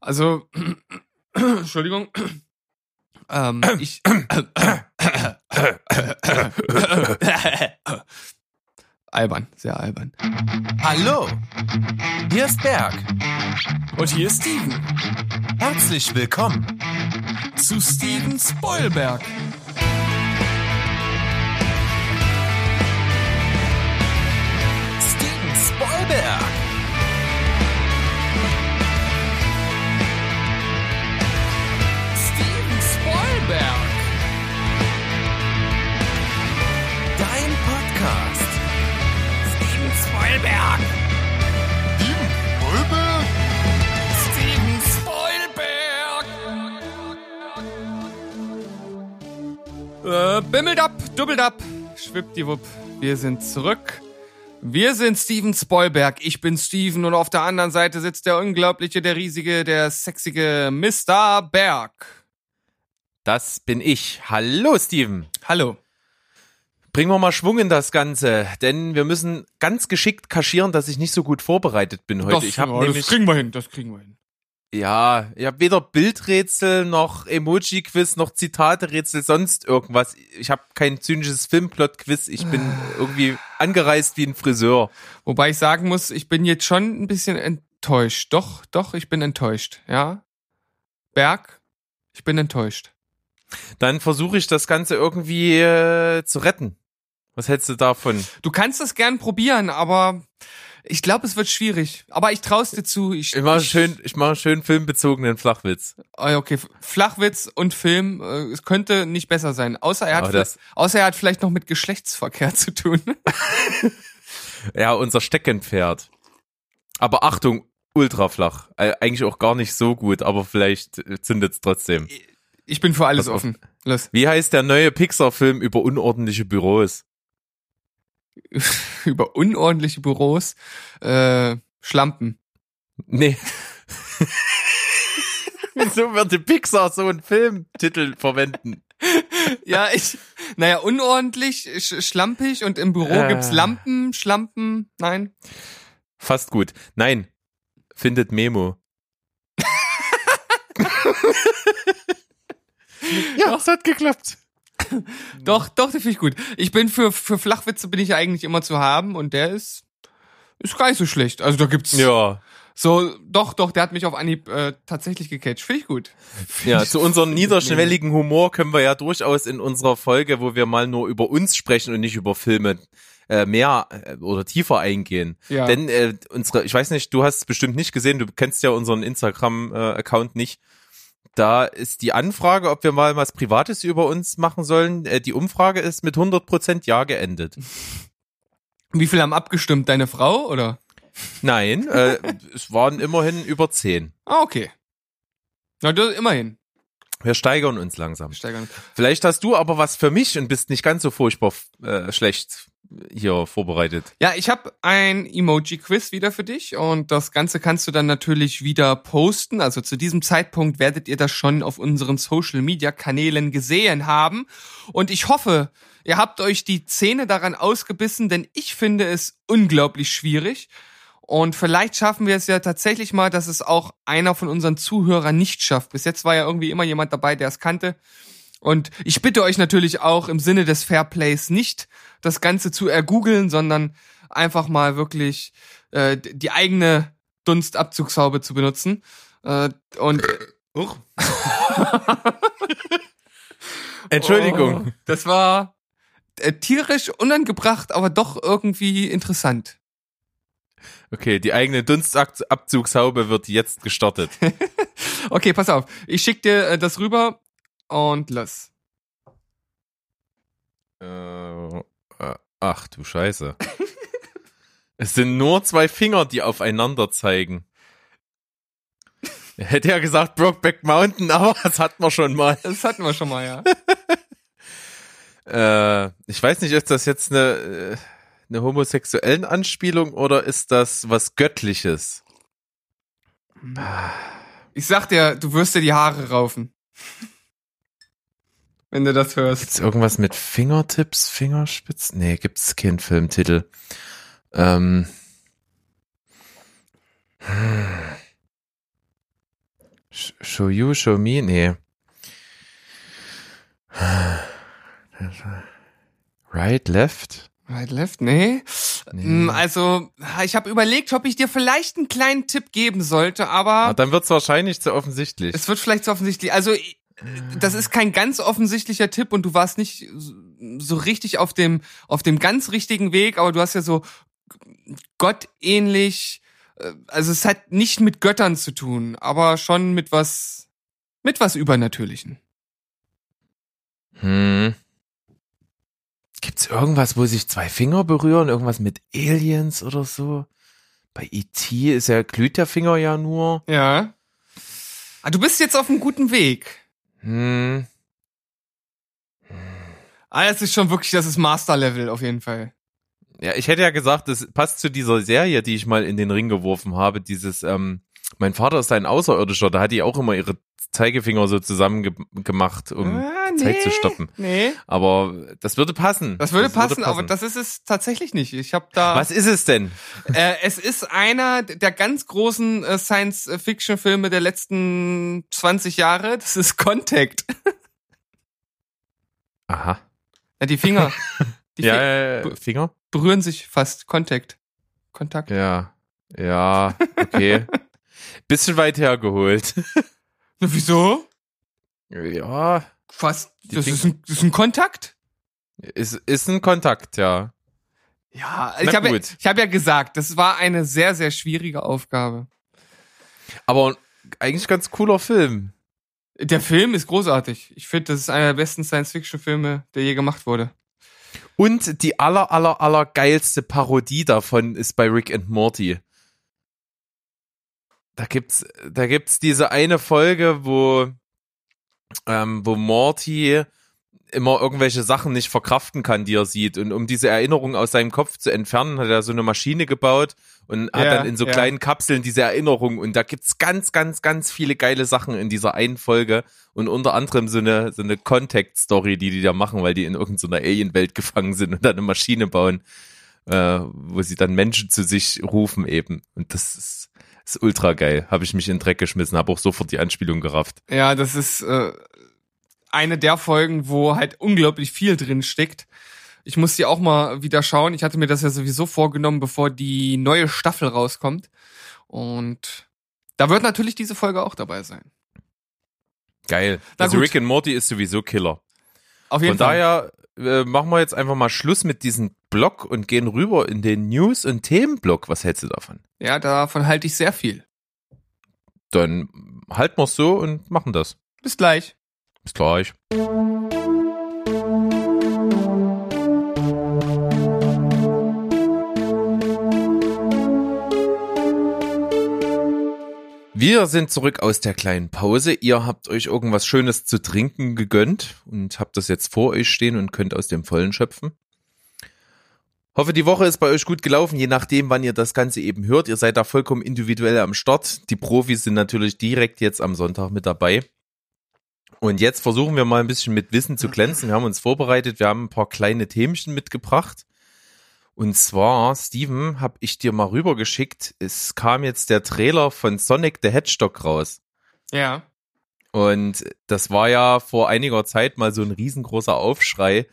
Also, Entschuldigung. Ähm, ich. albern, sehr albern. Hallo, hier ist Berg. Und hier ist Steven. Herzlich willkommen zu Steven Spoilberg. Steven Spoilberg. Spoilberg. Dein Podcast. Steven Spoilberg. Steven Spoilberg? Steven Spoilberg. Äh, bimmelt ab, dubbelt ab, schwippdiwupp. Wir sind zurück. Wir sind Steven Spoilberg. Ich bin Steven und auf der anderen Seite sitzt der unglaubliche, der riesige, der sexige Mr. Berg. Das bin ich. Hallo, Steven. Hallo. Bringen wir mal Schwung in das Ganze, denn wir müssen ganz geschickt kaschieren, dass ich nicht so gut vorbereitet bin heute. Das, ich habe ja, nämlich das kriegen wir hin, das kriegen wir hin. ja, ich habe weder Bildrätsel noch Emoji-Quiz noch Zitate-Rätsel, sonst irgendwas. Ich habe kein zynisches Filmplot-Quiz. Ich bin irgendwie angereist wie ein Friseur. Wobei ich sagen muss, ich bin jetzt schon ein bisschen enttäuscht. Doch, doch, ich bin enttäuscht, ja. Berg, ich bin enttäuscht. Dann versuche ich das Ganze irgendwie äh, zu retten. Was hältst du davon? Du kannst es gern probieren, aber ich glaube, es wird schwierig. Aber ich traue dir zu. Ich, Ich mache schön, ich mache schön filmbezogenen Flachwitz. Oh, okay, Flachwitz und Film, äh, es könnte nicht besser sein. Außer er, hat, das- außer er hat vielleicht noch mit Geschlechtsverkehr zu tun. Ja, unser Steckenpferd. Aber Achtung, ultra flach. Äh, Eigentlich auch gar nicht so gut, aber vielleicht äh, zündet's trotzdem. Ich bin für alles Pass auf. offen. Los. Wie heißt der neue Pixar-Film über unordentliche Büros? Über unordentliche Büros, äh, Schlampen. Nee. Wieso würde Pixar so einen Filmtitel verwenden? Ja, ich, naja, unordentlich, sch schlampig und im Büro Äh. gibt's Lampen, Schlampen, nein. Fast gut. Nein. Findet Memo. Ja, es hat geklappt. Doch, doch, das finde ich gut. Ich bin für, für Flachwitze bin ich ja eigentlich immer zu haben und der ist, ist gar nicht so schlecht. Also da gibt's Ja. so, doch, doch, der hat mich auf Anhieb äh, tatsächlich gecatcht. Finde ich gut. Ja, zu unserem niederschwelligen Humor können wir ja durchaus in unserer Folge, wo wir mal nur über uns sprechen und nicht über Filme, äh, mehr äh, oder tiefer eingehen. Ja. Denn äh, unsere, ich weiß nicht, du hast es bestimmt nicht gesehen, du kennst ja unseren Instagram-Account nicht. Da ist die Anfrage, ob wir mal was Privates über uns machen sollen. Äh, die Umfrage ist mit 100% Ja geendet. Wie viel haben abgestimmt? Deine Frau oder? Nein, äh, es waren immerhin über 10. Ah, okay. Na, das, immerhin. Wir steigern uns langsam. Steigern. Vielleicht hast du aber was für mich und bist nicht ganz so furchtbar äh, schlecht hier vorbereitet. Ja, ich habe ein Emoji-Quiz wieder für dich und das Ganze kannst du dann natürlich wieder posten. Also zu diesem Zeitpunkt werdet ihr das schon auf unseren Social-Media-Kanälen gesehen haben. Und ich hoffe, ihr habt euch die Zähne daran ausgebissen, denn ich finde es unglaublich schwierig. Und vielleicht schaffen wir es ja tatsächlich mal, dass es auch einer von unseren Zuhörern nicht schafft. Bis jetzt war ja irgendwie immer jemand dabei, der es kannte. Und ich bitte euch natürlich auch im Sinne des Fairplays nicht das Ganze zu ergoogeln, sondern einfach mal wirklich äh, die eigene Dunstabzugshaube zu benutzen. Äh, und Entschuldigung. Oh, das war äh, tierisch unangebracht, aber doch irgendwie interessant. Okay, die eigene Dunstabzugshaube wird jetzt gestartet. Okay, pass auf. Ich schick dir äh, das rüber und los. äh, äh, ach du Scheiße. es sind nur zwei Finger, die aufeinander zeigen. Er hätte ja gesagt Brokeback Mountain, aber das hatten wir schon mal. Das hatten wir schon mal, ja. Äh, ich weiß nicht, ist das jetzt eine, äh, eine homosexuellen Anspielung oder ist das was Göttliches? Ich sag dir, du wirst dir die Haare raufen. Wenn du das hörst. Gibt's irgendwas mit Fingertips, Fingerspitzen? Nee, gibt's keinen Filmtitel. Ähm. Sh- Show you, show me? Nee. Right, left? Right, left? Nee. Nee. Mm, Also, ich habe überlegt, ob ich dir vielleicht einen kleinen Tipp geben sollte, Ah, aber dann wird's wahrscheinlich zu offensichtlich. es wird vielleicht so offensichtlich. Also, das ist kein ganz offensichtlicher Tipp und du warst nicht so richtig auf dem, auf dem ganz richtigen Weg, aber du hast ja so gottähnlich, äh, also es hat nicht mit Göttern zu tun, aber schon mit was, mit was Übernatürlichen. Hm. Gibt's irgendwas, wo sich zwei Finger berühren? Irgendwas mit Aliens oder so? Bei E.T. ist ja, glüht der Finger ja nur. Ja. Ah, Du bist jetzt auf einem guten Weg. Hm. Ah, das ist schon wirklich, das ist Master-Level auf jeden Fall. Ja, ich hätte ja gesagt, das passt zu dieser Serie, die ich mal in den Ring geworfen habe. Dieses, ähm, mein Vater ist ein Außerirdischer, da hat die auch immer ihre Zeigefinger so zusammen ge gemacht, um Ah, Zeit zu stoppen. Nee. Aber das würde passen. Das würde passen, aber das ist es tatsächlich nicht. Ich habe da. Was ist es denn? Äh, es ist einer der ganz großen äh, Science-Fiction-Filme der letzten 20 Jahre. Das ist Contact. Aha. Ja, die Finger. Die ja, Fi- ja, ja, Finger? berühren sich fast. Contact. Kontakt. Ja. Ja, okay. Bisschen weit hergeholt. Na, wieso? Ja, Fast. Das ist, ein, das ist ein Kontakt? ist, ist ein Kontakt, ja. Ja, Na ich habe ja, ich hab ja gesagt, das war eine sehr, sehr schwierige Aufgabe. Aber eigentlich ganz cooler Film. Der Film ist großartig. Ich finde, das ist einer der besten Science-Fiction-Filme, der je gemacht wurde. Und die aller, aller, aller geilste Parodie davon ist bei Rick and Morty. Da gibt's, da gibt's diese eine Folge, wo, ähm, wo Morty immer irgendwelche Sachen nicht verkraften kann, die er sieht. Und um diese Erinnerung aus seinem Kopf zu entfernen, hat er so eine Maschine gebaut und hat Ja, dann in so ja. kleinen Kapseln diese Erinnerung. Und da gibt's ganz, ganz, ganz viele geile Sachen in dieser einen Folge. Und unter anderem so eine, so eine Contact-Story, die die da machen, weil die in irgendeiner Alien-Welt gefangen sind und dann eine Maschine bauen, äh, wo sie dann Menschen zu sich rufen eben. Und das ist, ist ultra geil. Habe ich mich in den Dreck geschmissen, habe auch sofort die Anspielung gerafft. Ja, das ist äh, eine der Folgen, wo halt unglaublich viel drin steckt. Ich muss die auch mal wieder schauen. Ich hatte mir das ja sowieso vorgenommen, bevor die neue Staffel rauskommt. Und da wird natürlich diese Folge auch dabei sein. Geil. Na also gut. Rick and Morty ist sowieso Killer. Auf jeden Von Fall. daher äh, machen wir jetzt einfach mal Schluss mit diesem Blog und gehen rüber in den News- und Themenblock. Was hältst du davon? Ja, davon halte ich sehr viel. Dann halten wir's so und machen das. Bis gleich. Bis gleich. Wir sind zurück aus der kleinen Pause. Ihr habt euch irgendwas Schönes zu trinken gegönnt und habt das jetzt vor euch stehen und könnt aus dem Vollen schöpfen. Hoffe, die Woche ist bei euch gut gelaufen, je nachdem, wann ihr das Ganze eben hört. Ihr seid da vollkommen individuell am Start. Die Profis sind natürlich direkt jetzt am Sonntag mit dabei. Und jetzt versuchen wir mal ein bisschen mit Wissen zu glänzen. Wir haben uns vorbereitet, wir haben ein paar kleine Themchen mitgebracht. Und zwar, Steven, habe ich dir mal rübergeschickt. Es kam jetzt der Trailer von Sonic the Hedgehog raus. Ja. Und das war ja vor einiger Zeit mal so ein riesengroßer Aufschrei,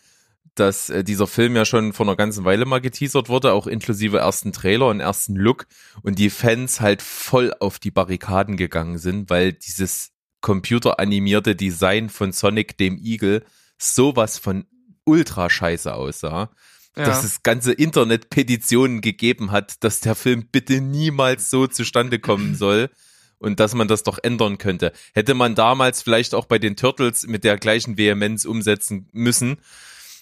dass äh, dieser Film ja schon vor einer ganzen Weile mal geteasert wurde, auch inklusive ersten Trailer und ersten Look. Und die Fans halt voll auf die Barrikaden gegangen sind, weil dieses computeranimierte Design von Sonic dem Igel sowas von ultra scheiße aussah ja. dass es ganze Internet-Petitionen gegeben hat, dass der Film bitte niemals so zustande kommen soll und dass man das doch ändern könnte. Hätte man damals vielleicht auch bei den Turtles mit der gleichen Vehemenz umsetzen müssen,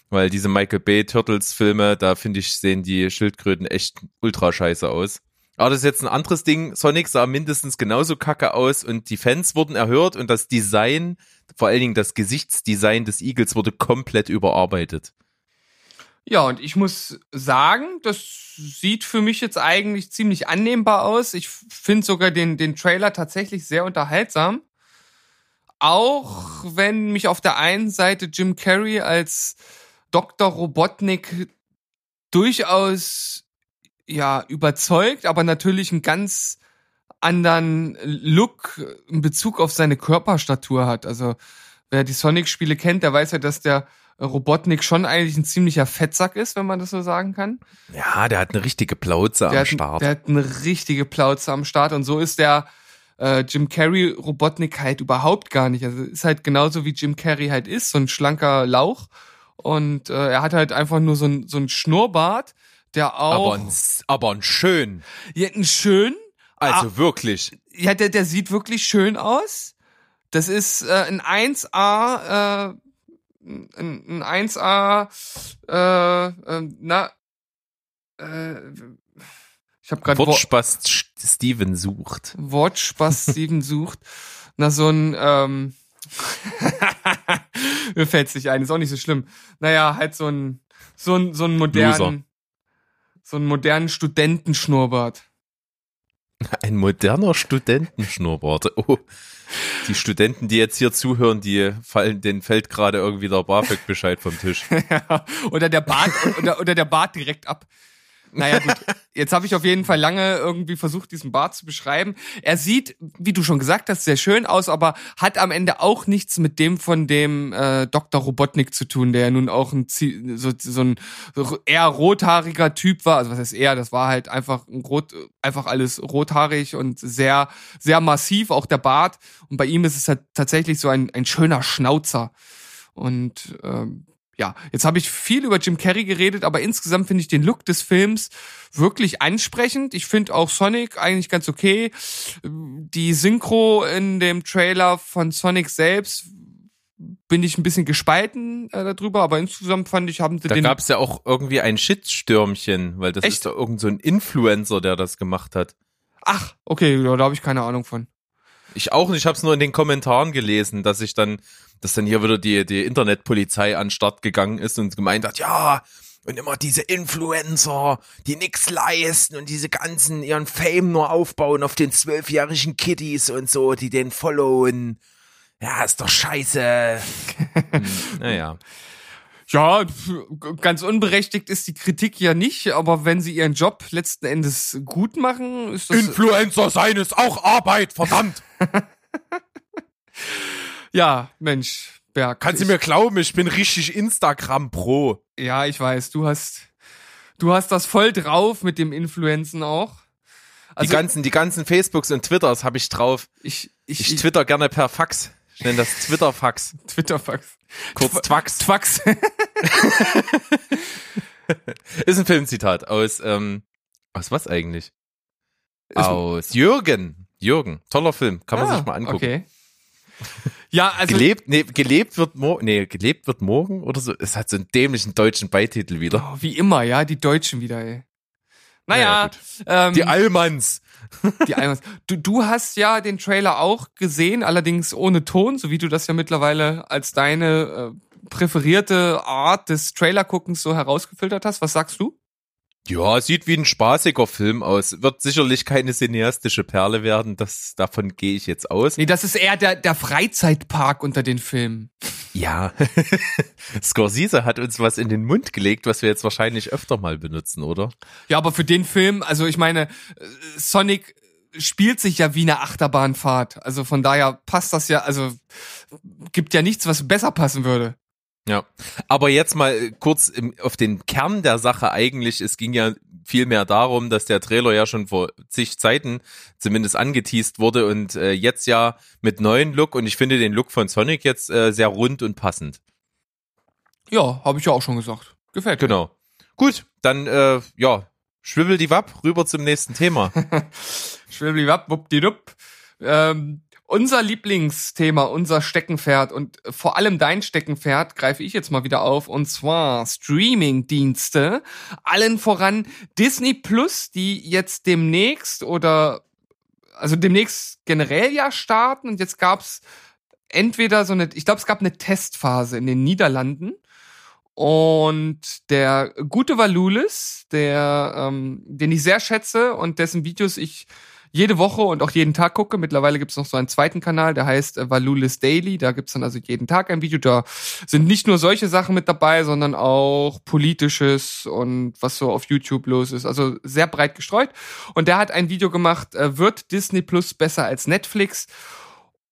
weil diese Michael Bay Turtles Filme, da finde ich, sehen die Schildkröten echt ultra scheiße aus. Aber das ist jetzt ein anderes Ding. Sonic sah mindestens genauso kacke aus und die Fans wurden erhört und das Design, vor allen Dingen das Gesichtsdesign des Igels wurde komplett überarbeitet. Ja, und ich muss sagen, das sieht für mich jetzt eigentlich ziemlich annehmbar aus. Ich finde sogar den, den Trailer tatsächlich sehr unterhaltsam. Auch wenn mich auf der einen Seite Jim Carrey als Dr. Robotnik durchaus ja überzeugt, aber natürlich ein ganz anderen Look in Bezug auf seine Körperstatur hat. Also wer die Sonic-Spiele kennt, der weiß ja, dass der Robotnik schon eigentlich ein ziemlicher Fettsack ist, wenn man das so sagen kann. Ja, der hat eine richtige Plauze Der am hat, Start. der hat eine richtige Plauze am Start und so ist der äh, Jim Carrey Robotnik halt überhaupt gar nicht. Also ist halt genauso wie Jim Carrey halt ist, so ein schlanker Lauch und äh, er hat halt einfach nur so ein, so ein Schnurrbart, der auch aber, ein, aber ein schön. ja, ein schön, Also Ah. wirklich. ja, der, der sieht wirklich schön aus. Das ist äh, ein 1A, äh, ein, ein 1A, äh, äh, na, äh, ich habe gerade Wort, Wortspast Steven sucht. Wortspaß Steven sucht. Na, so ein, ähm, mir fällt's nicht ein, ist auch nicht so schlimm. Naja, halt so ein, so ein, so ein modernen, so einen modernen Studentenschnurrbart. Ein moderner Studentenschnurrbart. Oh, die Studenten, die jetzt hier zuhören, die fallen, denen fällt gerade irgendwie der BAföG-Bescheid vom Tisch. Ja, oder der Bart oder, oder der Bart direkt ab. Naja, gut. Jetzt habe ich auf jeden Fall lange irgendwie versucht, diesen Bart zu beschreiben. Er sieht, wie du schon gesagt hast, sehr schön aus, aber hat am Ende auch nichts mit dem von dem äh, Dr. Robotnik zu tun, der ja nun auch ein so, so ein eher rothaariger Typ war. Also was heißt eher, das war halt einfach ein rot, einfach alles rothaarig und sehr, sehr massiv, auch der Bart. Und bei ihm ist es halt tatsächlich so ein, ein schöner Schnauzer. Und ähm, ja, jetzt habe ich viel über Jim Carrey geredet, aber insgesamt finde ich den Look des Films wirklich ansprechend. Ich finde auch Sonic eigentlich ganz okay. Die Synchro in dem Trailer von Sonic selbst bin ich ein bisschen gespalten äh, darüber, aber insgesamt fand ich, haben sie Da den gab's ja auch irgendwie ein Shitstürmchen, weil das Echt? ist doch irgend so ein Influencer, der das gemacht hat. Ach, okay, ja, da habe ich keine Ahnung von. Ich auch nicht, ich habe es nur in den Kommentaren gelesen, dass ich dann, dass dann hier wieder die, die Internetpolizei an den Start gegangen ist und gemeint hat, ja, und immer diese Influencer, die nix leisten und diese ganzen ihren Fame nur aufbauen auf den zwölfjährigen Kiddies und so, die den followen. Ja, ist doch scheiße. hm, naja. Ja, ganz unberechtigt ist die Kritik ja nicht, aber wenn sie ihren Job letzten Endes gut machen, ist das Influencer sein ist auch Arbeit, verdammt. ja, Mensch, Berg. Kannst du ich- mir glauben, ich bin richtig Instagram-Pro. Ja, ich weiß, du hast, du hast das voll drauf mit dem Influenzen auch. Also die ganzen, die ganzen Facebooks und Twitters habe ich drauf. ich, ich, Ich ich twitter gerne per Fax. Ich nenne das Twitter-Fax. Twitter-Fax. Kurz Twax. Twax. Ist ein Filmzitat aus, ähm, aus was eigentlich? Ist aus Jürgen. Jürgen. Toller Film. Kann man Ah, sich mal angucken. Okay. Ja, also Gelebt, nee, gelebt wird morgen, nee, gelebt wird morgen oder so. Es hat so einen dämlichen deutschen Beititel wieder. oh, wie immer, ja, die Deutschen wieder, ey. Naja, Naja, ähm, Die Allmanns. die Almans. Du, du hast ja den Trailer auch gesehen, allerdings ohne Ton, so wie du das ja mittlerweile als deine äh, präferierte Art des Trailer-Guckens so herausgefiltert hast. Was sagst du? Ja, sieht wie ein spaßiger Film aus. Wird sicherlich keine cineastische Perle werden. Das, davon gehe ich jetzt aus. Nee, das ist eher der, der Freizeitpark unter den Filmen. Ja. Scorsese hat uns was in den Mund gelegt, was wir jetzt wahrscheinlich öfter mal benutzen, oder? Ja, aber für den Film, also ich meine, Sonic spielt sich ja wie eine Achterbahnfahrt. Also von daher passt das ja, also gibt ja nichts, was besser passen würde. Ja. Aber jetzt mal kurz im, auf den Kern der Sache eigentlich. Es ging ja viel mehr darum, dass der Trailer ja schon vor zig Zeiten zumindest angeteased wurde und äh, jetzt ja mit neuen Look und ich finde den Look von Sonic jetzt äh, sehr rund und passend. Ja, habe ich ja auch schon gesagt. Gefällt mir. Genau. Gut, dann äh, ja, schwibbel die Wapp rüber zum nächsten Thema. Schwibbeliwapp, wuppdidupp. Ähm, unser Lieblingsthema, unser Steckenpferd und vor allem dein Steckenpferd greife ich jetzt mal wieder auf und zwar Streaming-Dienste. Allen voran Disney Plus, die jetzt demnächst oder also demnächst generell ja starten und jetzt gab's entweder so eine, ich glaube, es gab eine Testphase in den Niederlanden und der gute Valulis, der, ähm, den ich sehr schätze und dessen Videos ich jede Woche und auch jeden Tag gucke. Mittlerweile gibt's noch so einen zweiten Kanal, der heißt äh, Valulis Daily. Da gibt's dann also jeden Tag ein Video. Da sind nicht nur solche Sachen mit dabei, sondern auch politisches und was so auf YouTube los ist. Also sehr breit gestreut. Und der hat ein Video gemacht, äh, wird Disney Plus besser als Netflix?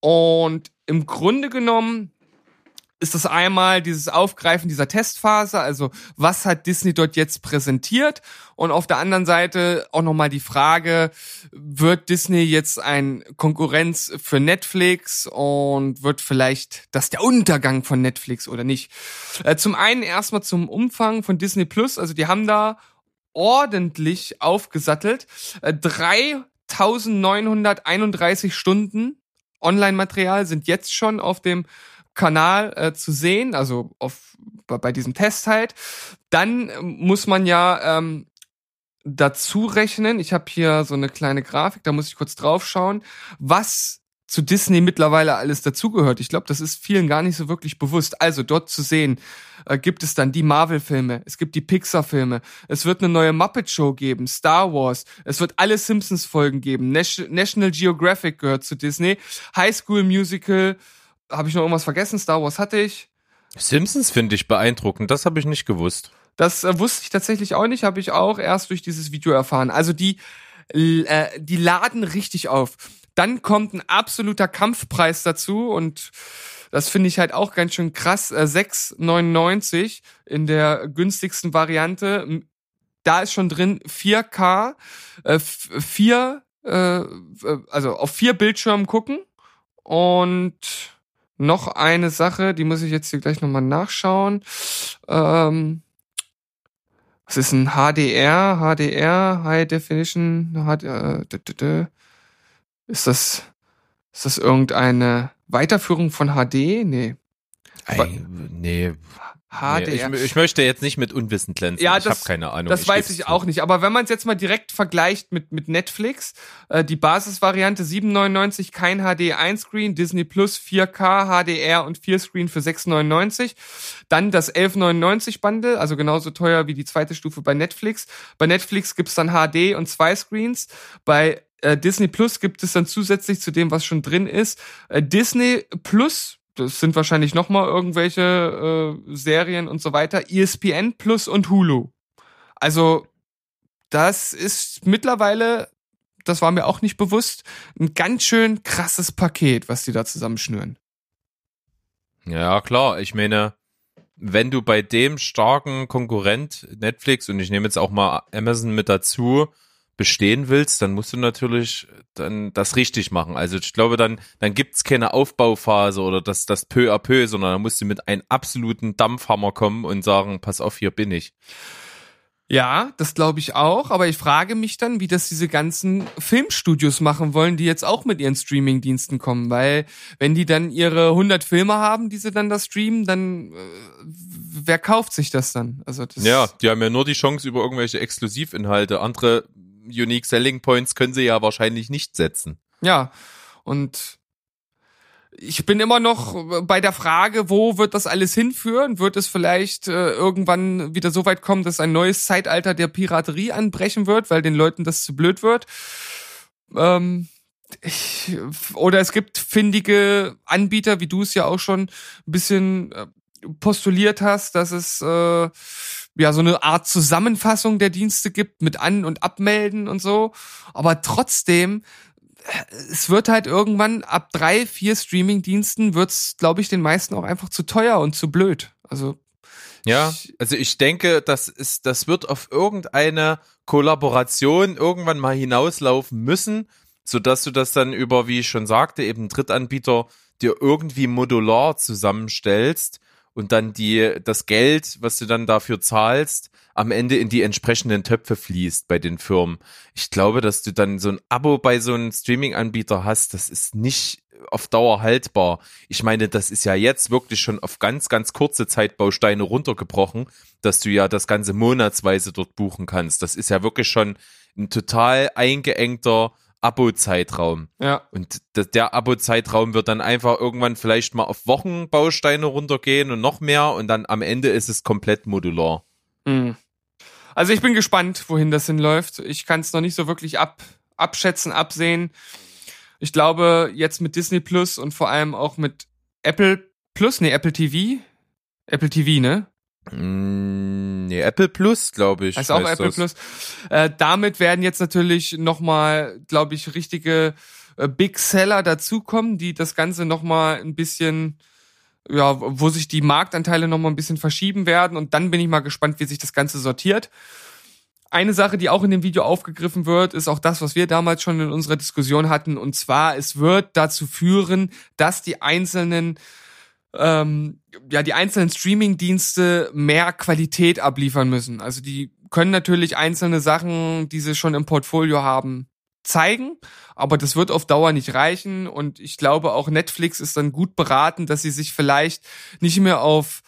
Und im Grunde genommen ist das einmal dieses Aufgreifen dieser Testphase, also was hat Disney dort jetzt präsentiert? Und auf der anderen Seite auch nochmal die Frage, wird Disney jetzt ein Konkurrenz für Netflix und wird vielleicht das der Untergang von Netflix oder nicht? Äh, zum einen erstmal zum Umfang von Disney Plus, also die haben da ordentlich aufgesattelt, 3931 äh, Stunden Online-Material sind jetzt schon auf dem Kanal äh, zu sehen, also auf, bei, diesem Test halt. Dann muss man ja ähm, dazu rechnen, ich habe hier so eine kleine Grafik, da muss ich kurz drauf schauen, was zu Disney mittlerweile alles dazugehört. Ich glaube, das ist vielen gar nicht so wirklich bewusst. Also dort zu sehen, äh, gibt es dann die Marvel-Filme, es gibt die Pixar-Filme, es wird eine neue Muppet-Show geben, Star Wars, es wird alle Simpsons-Folgen geben, National Geographic gehört zu Disney, High School Musical, habe ich noch irgendwas vergessen? Star Wars hatte ich. Simpsons finde ich beeindruckend, das habe ich nicht gewusst. Das äh, wusste ich tatsächlich auch nicht, habe ich auch erst durch dieses Video erfahren. Also die, äh, die laden richtig auf. Dann kommt ein absoluter Kampfpreis dazu und das finde ich halt auch ganz schön krass. Äh, 6,99 in der günstigsten Variante. Da ist schon drin 4K, äh, 4, äh, äh, also auf vier Bildschirmen gucken und noch eine Sache, die muss ich jetzt hier gleich nochmal nachschauen. Ähm, was ist ein HDR? HDR, High Definition. HDR, äh, ist das, ist das irgendeine Weiterführung von HD? Nee. Ei, nee, HDR. Nee, ich, ich, möchte jetzt nicht mit Unwissen glänzen. Ja, ich habe keine Ahnung. Das ich weiß ich auch nicht. Aber wenn man es jetzt mal direkt vergleicht mit, mit Netflix, äh, die Basisvariante 7,99, kein HD 1 Screen, Disney Plus 4K, HDR und 4 Screen für 6,99. Dann das 11,99 Bundle, also genauso teuer wie die zweite Stufe bei Netflix. Bei Netflix gibt's dann HD und zwei Screens. Bei äh, Disney Plus gibt es dann zusätzlich zu dem, was schon drin ist, äh, Disney Plus das sind wahrscheinlich nochmal irgendwelche äh, Serien und so weiter. ESPN Plus und Hulu. Also, das ist mittlerweile, das war mir auch nicht bewusst, ein ganz schön krasses Paket, was die da zusammenschnüren. Ja, klar. Ich meine, wenn du bei dem starken Konkurrent Netflix und ich nehme jetzt auch mal Amazon mit dazu, bestehen willst, dann musst du natürlich dann das richtig machen. Also ich glaube, dann, dann gibt's keine Aufbauphase oder das, das peu à peu, sondern dann musst du mit einem absoluten Dampfhammer kommen und sagen, pass auf, hier bin ich. Ja, das glaube ich auch, aber ich frage mich dann, wie das diese ganzen Filmstudios machen wollen, die jetzt auch mit ihren Streamingdiensten kommen, weil wenn die dann ihre 100 Filme haben, die sie dann da streamen, dann äh, wer kauft sich das dann? Also das ja, die haben ja nur die Chance über irgendwelche Exklusivinhalte. Andere Unique Selling Points können sie ja wahrscheinlich nicht setzen. Ja, und ich bin immer noch bei der Frage, wo wird das alles hinführen? Wird es vielleicht äh, irgendwann wieder so weit kommen, dass ein neues Zeitalter der Piraterie anbrechen wird, weil den Leuten das zu blöd wird? Ähm, ich, oder es gibt findige Anbieter, wie du es ja auch schon ein bisschen äh, postuliert hast, dass es äh, ja so eine Art Zusammenfassung der Dienste gibt mit An- und Abmelden und so. Aber trotzdem, äh, es wird halt irgendwann ab drei, vier Streaming-Diensten wird's, glaube ich, den meisten auch einfach zu teuer und zu blöd. Also ja, also ich denke, das ist, das wird auf irgendeine Kollaboration irgendwann mal hinauslaufen müssen, so dass du das dann über, wie ich schon sagte, eben Drittanbieter dir irgendwie modular zusammenstellst und dann die, das Geld, was du dann dafür zahlst, am Ende in die entsprechenden Töpfe fließt bei den Firmen. Ich glaube, dass du dann so ein Abo bei so einem Streaming-Anbieter hast, das ist nicht auf Dauer haltbar. Ich meine, das ist ja jetzt wirklich schon auf ganz, ganz kurze Zeit Bausteine runtergebrochen, dass du ja das ganze monatsweise dort buchen kannst. Das ist ja wirklich schon ein total eingeengter Abo-Zeitraum. Ja. Und der Abo-Zeitraum wird dann einfach irgendwann vielleicht mal auf Wochenbausteine runtergehen und noch mehr und dann am Ende ist es komplett modular. Mhm. Also ich bin gespannt, wohin das hinläuft. Ich kann es noch nicht so wirklich ab, abschätzen, absehen. Ich glaube, jetzt mit Disney Plus und vor allem auch mit Apple Plus, nee, Apple TV. Apple TV, ne? Mm, nee, Apple Plus, glaube ich. Heißt auch Apple das. Plus. Äh, damit werden jetzt natürlich nochmal, glaube ich, richtige äh, Big Seller dazukommen, die das Ganze nochmal ein bisschen, ja, wo sich die Marktanteile nochmal ein bisschen verschieben werden. Und dann bin ich mal gespannt, wie sich das Ganze sortiert. Eine Sache, die auch in dem Video aufgegriffen wird, ist auch das, was wir damals schon in unserer Diskussion hatten. Und zwar, es wird dazu führen, dass die einzelnen ähm, ja, die einzelnen Streaming-Dienste mehr Qualität abliefern müssen. Also die können natürlich einzelne Sachen, die sie schon im Portfolio haben, zeigen, aber das wird auf Dauer nicht reichen und ich glaube auch Netflix ist dann gut beraten, dass sie sich vielleicht nicht mehr auf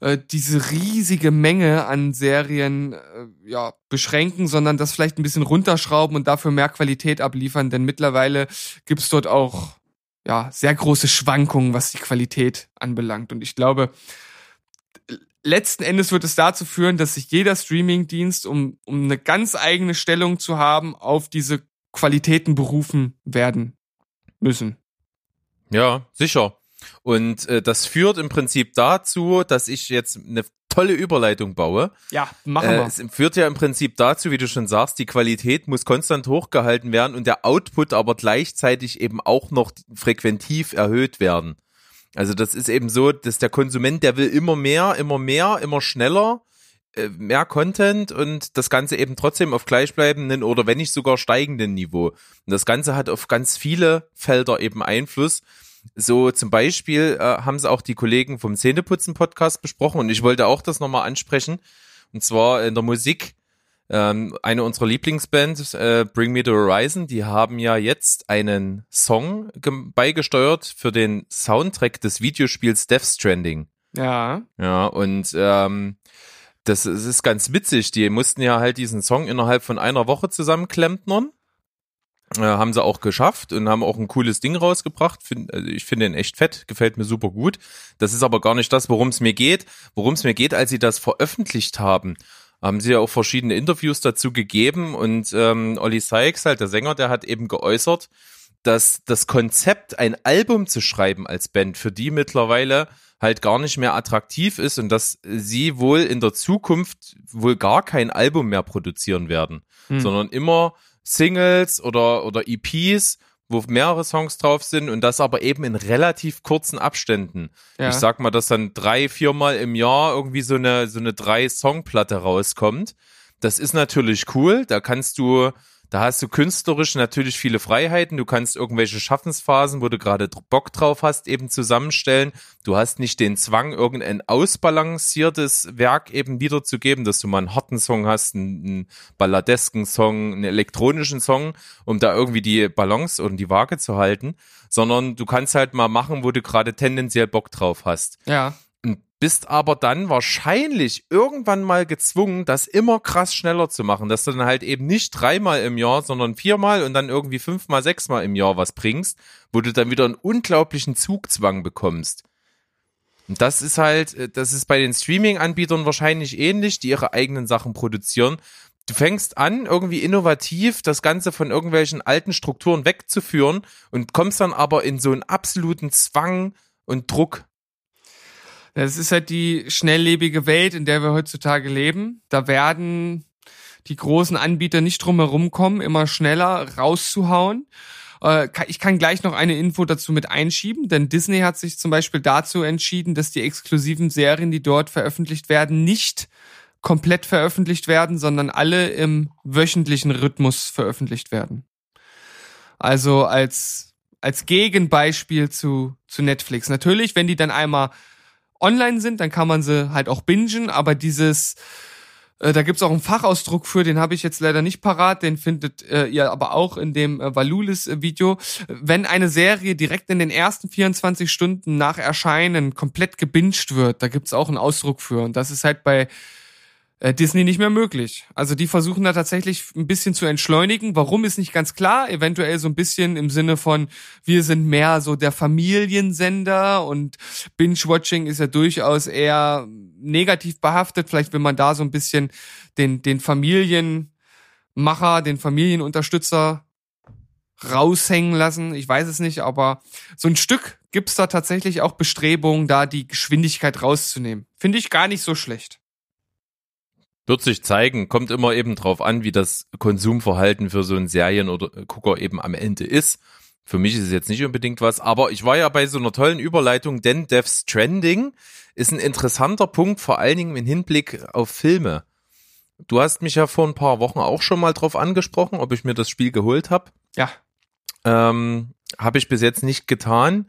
äh, diese riesige Menge an Serien äh, ja beschränken, sondern das vielleicht ein bisschen runterschrauben und dafür mehr Qualität abliefern, denn mittlerweile gibt's dort auch ja, sehr große Schwankungen, was die Qualität anbelangt. Und ich glaube, letzten Endes wird es dazu führen, dass sich jeder Streamingdienst, um, um eine ganz eigene Stellung zu haben, auf diese Qualitäten berufen werden müssen. Ja, sicher. Und äh, das führt im Prinzip dazu, dass ich jetzt eine tolle Überleitung baue. Ja, machen Äh, wir. es führt ja im Prinzip dazu, wie du schon sagst, die Qualität muss konstant hochgehalten werden und der Output aber gleichzeitig eben auch noch frequentiv erhöht werden. Also das ist eben so, dass der Konsument, der will immer mehr, immer mehr, immer schneller, äh, mehr Content und das Ganze eben trotzdem auf gleichbleibenden oder wenn nicht sogar steigenden Niveau. Und das Ganze hat auf ganz viele Felder eben Einfluss. So zum Beispiel äh, haben sie auch die Kollegen vom Zähneputzen-Podcast besprochen und ich wollte auch das nochmal ansprechen. Und zwar in der Musik. Ähm, eine unserer Lieblingsbands, äh, Bring Me the Horizon, die haben ja jetzt einen Song beigesteuert für den Soundtrack des Videospiels Death Stranding. Ja. Ja, und ähm, das, das ist ganz witzig. Die mussten ja halt diesen Song innerhalb von einer Woche zusammenklempnern. Äh, haben sie auch geschafft und haben auch ein cooles Ding rausgebracht. Find, also ich finde den echt fett, gefällt mir super gut. Das ist aber gar nicht das, worum es mir geht. Worum es mir geht, als sie das veröffentlicht haben, haben sie ja auch verschiedene Interviews dazu gegeben und ähm, Olli Sykes, halt der Sänger, der hat eben geäußert, dass das Konzept, ein Album zu schreiben als Band, für die mittlerweile halt gar nicht mehr attraktiv ist und dass sie wohl in der Zukunft wohl gar kein Album mehr produzieren werden, Hm. sondern immer Singles oder, oder EPs, wo mehrere Songs drauf sind und das aber eben in relativ kurzen Abständen. ja. Ich sag mal, dass dann drei, viermal im Jahr irgendwie so eine, so eine drei-Song-Platte rauskommt. Das ist natürlich cool. Da kannst du, da hast du künstlerisch natürlich viele Freiheiten. Du kannst irgendwelche Schaffensphasen, wo du gerade Bock drauf hast, eben zusammenstellen. Du hast nicht den Zwang, irgendein ausbalanciertes Werk eben wiederzugeben, dass du mal einen harten Song hast, einen, balladesken Song, einen elektronischen Song, um da irgendwie die Balance und die Waage zu halten, sondern du kannst halt mal machen, wo du gerade tendenziell Bock drauf hast ja. Bist aber dann wahrscheinlich irgendwann mal gezwungen, das immer krass schneller zu machen, dass du dann halt eben nicht dreimal im Jahr, sondern viermal und dann irgendwie fünfmal, sechsmal im Jahr was bringst, wo du dann wieder einen unglaublichen Zugzwang bekommst. Und das ist halt, äh, das ist bei den Streaming-Anbietern wahrscheinlich ähnlich, die ihre eigenen Sachen produzieren. Du fängst an, irgendwie innovativ das Ganze von irgendwelchen alten Strukturen wegzuführen und kommst dann aber in so einen absoluten Zwang und Druck. Das ist halt die schnelllebige Welt, in der wir heutzutage leben. Da werden die großen Anbieter nicht drum herum kommen, immer schneller rauszuhauen. Äh, Ich kann gleich noch eine Info dazu mit einschieben, denn Disney hat sich zum Beispiel dazu entschieden, dass die exklusiven Serien, die dort veröffentlicht werden, nicht komplett veröffentlicht werden, sondern alle im wöchentlichen Rhythmus veröffentlicht werden. Also als, als Gegenbeispiel zu, zu Netflix. Natürlich, wenn die dann einmal online sind, dann kann man sie halt auch bingen, aber dieses, äh, da gibt's auch einen Fachausdruck für, den habe ich jetzt leider nicht parat, den findet äh, ihr aber auch in dem äh, Valulis-Video. Wenn eine Serie direkt in den ersten 24 Stunden nach Erscheinen komplett gebinged wird, da gibt's auch einen Ausdruck für und das ist halt bei Disney nicht mehr möglich. Also die versuchen da tatsächlich ein bisschen zu entschleunigen. Warum ist nicht ganz klar. Eventuell so ein bisschen im Sinne von, wir sind mehr so der Familiensender und Binge-Watching ist ja durchaus eher negativ behaftet. Vielleicht will man da so ein bisschen den, den Familienmacher, den Familienunterstützer raushängen lassen. Ich weiß es nicht, aber so ein Stück gibt's da tatsächlich auch Bestrebungen, da die Geschwindigkeit rauszunehmen. Finde ich gar nicht so schlecht. Wird sich zeigen, kommt immer eben drauf an, wie das Konsumverhalten für so einen Serien- oder Gucker eben am Ende ist. Für mich ist es jetzt nicht unbedingt was, aber ich war ja bei so einer tollen Überleitung, denn Death Stranding ist ein interessanter Punkt, vor allen Dingen im Hinblick auf Filme. Du hast mich ja vor ein paar Wochen auch schon mal drauf angesprochen, ob ich mir das Spiel geholt habe. Ja. Ähm, habe ich bis jetzt nicht getan.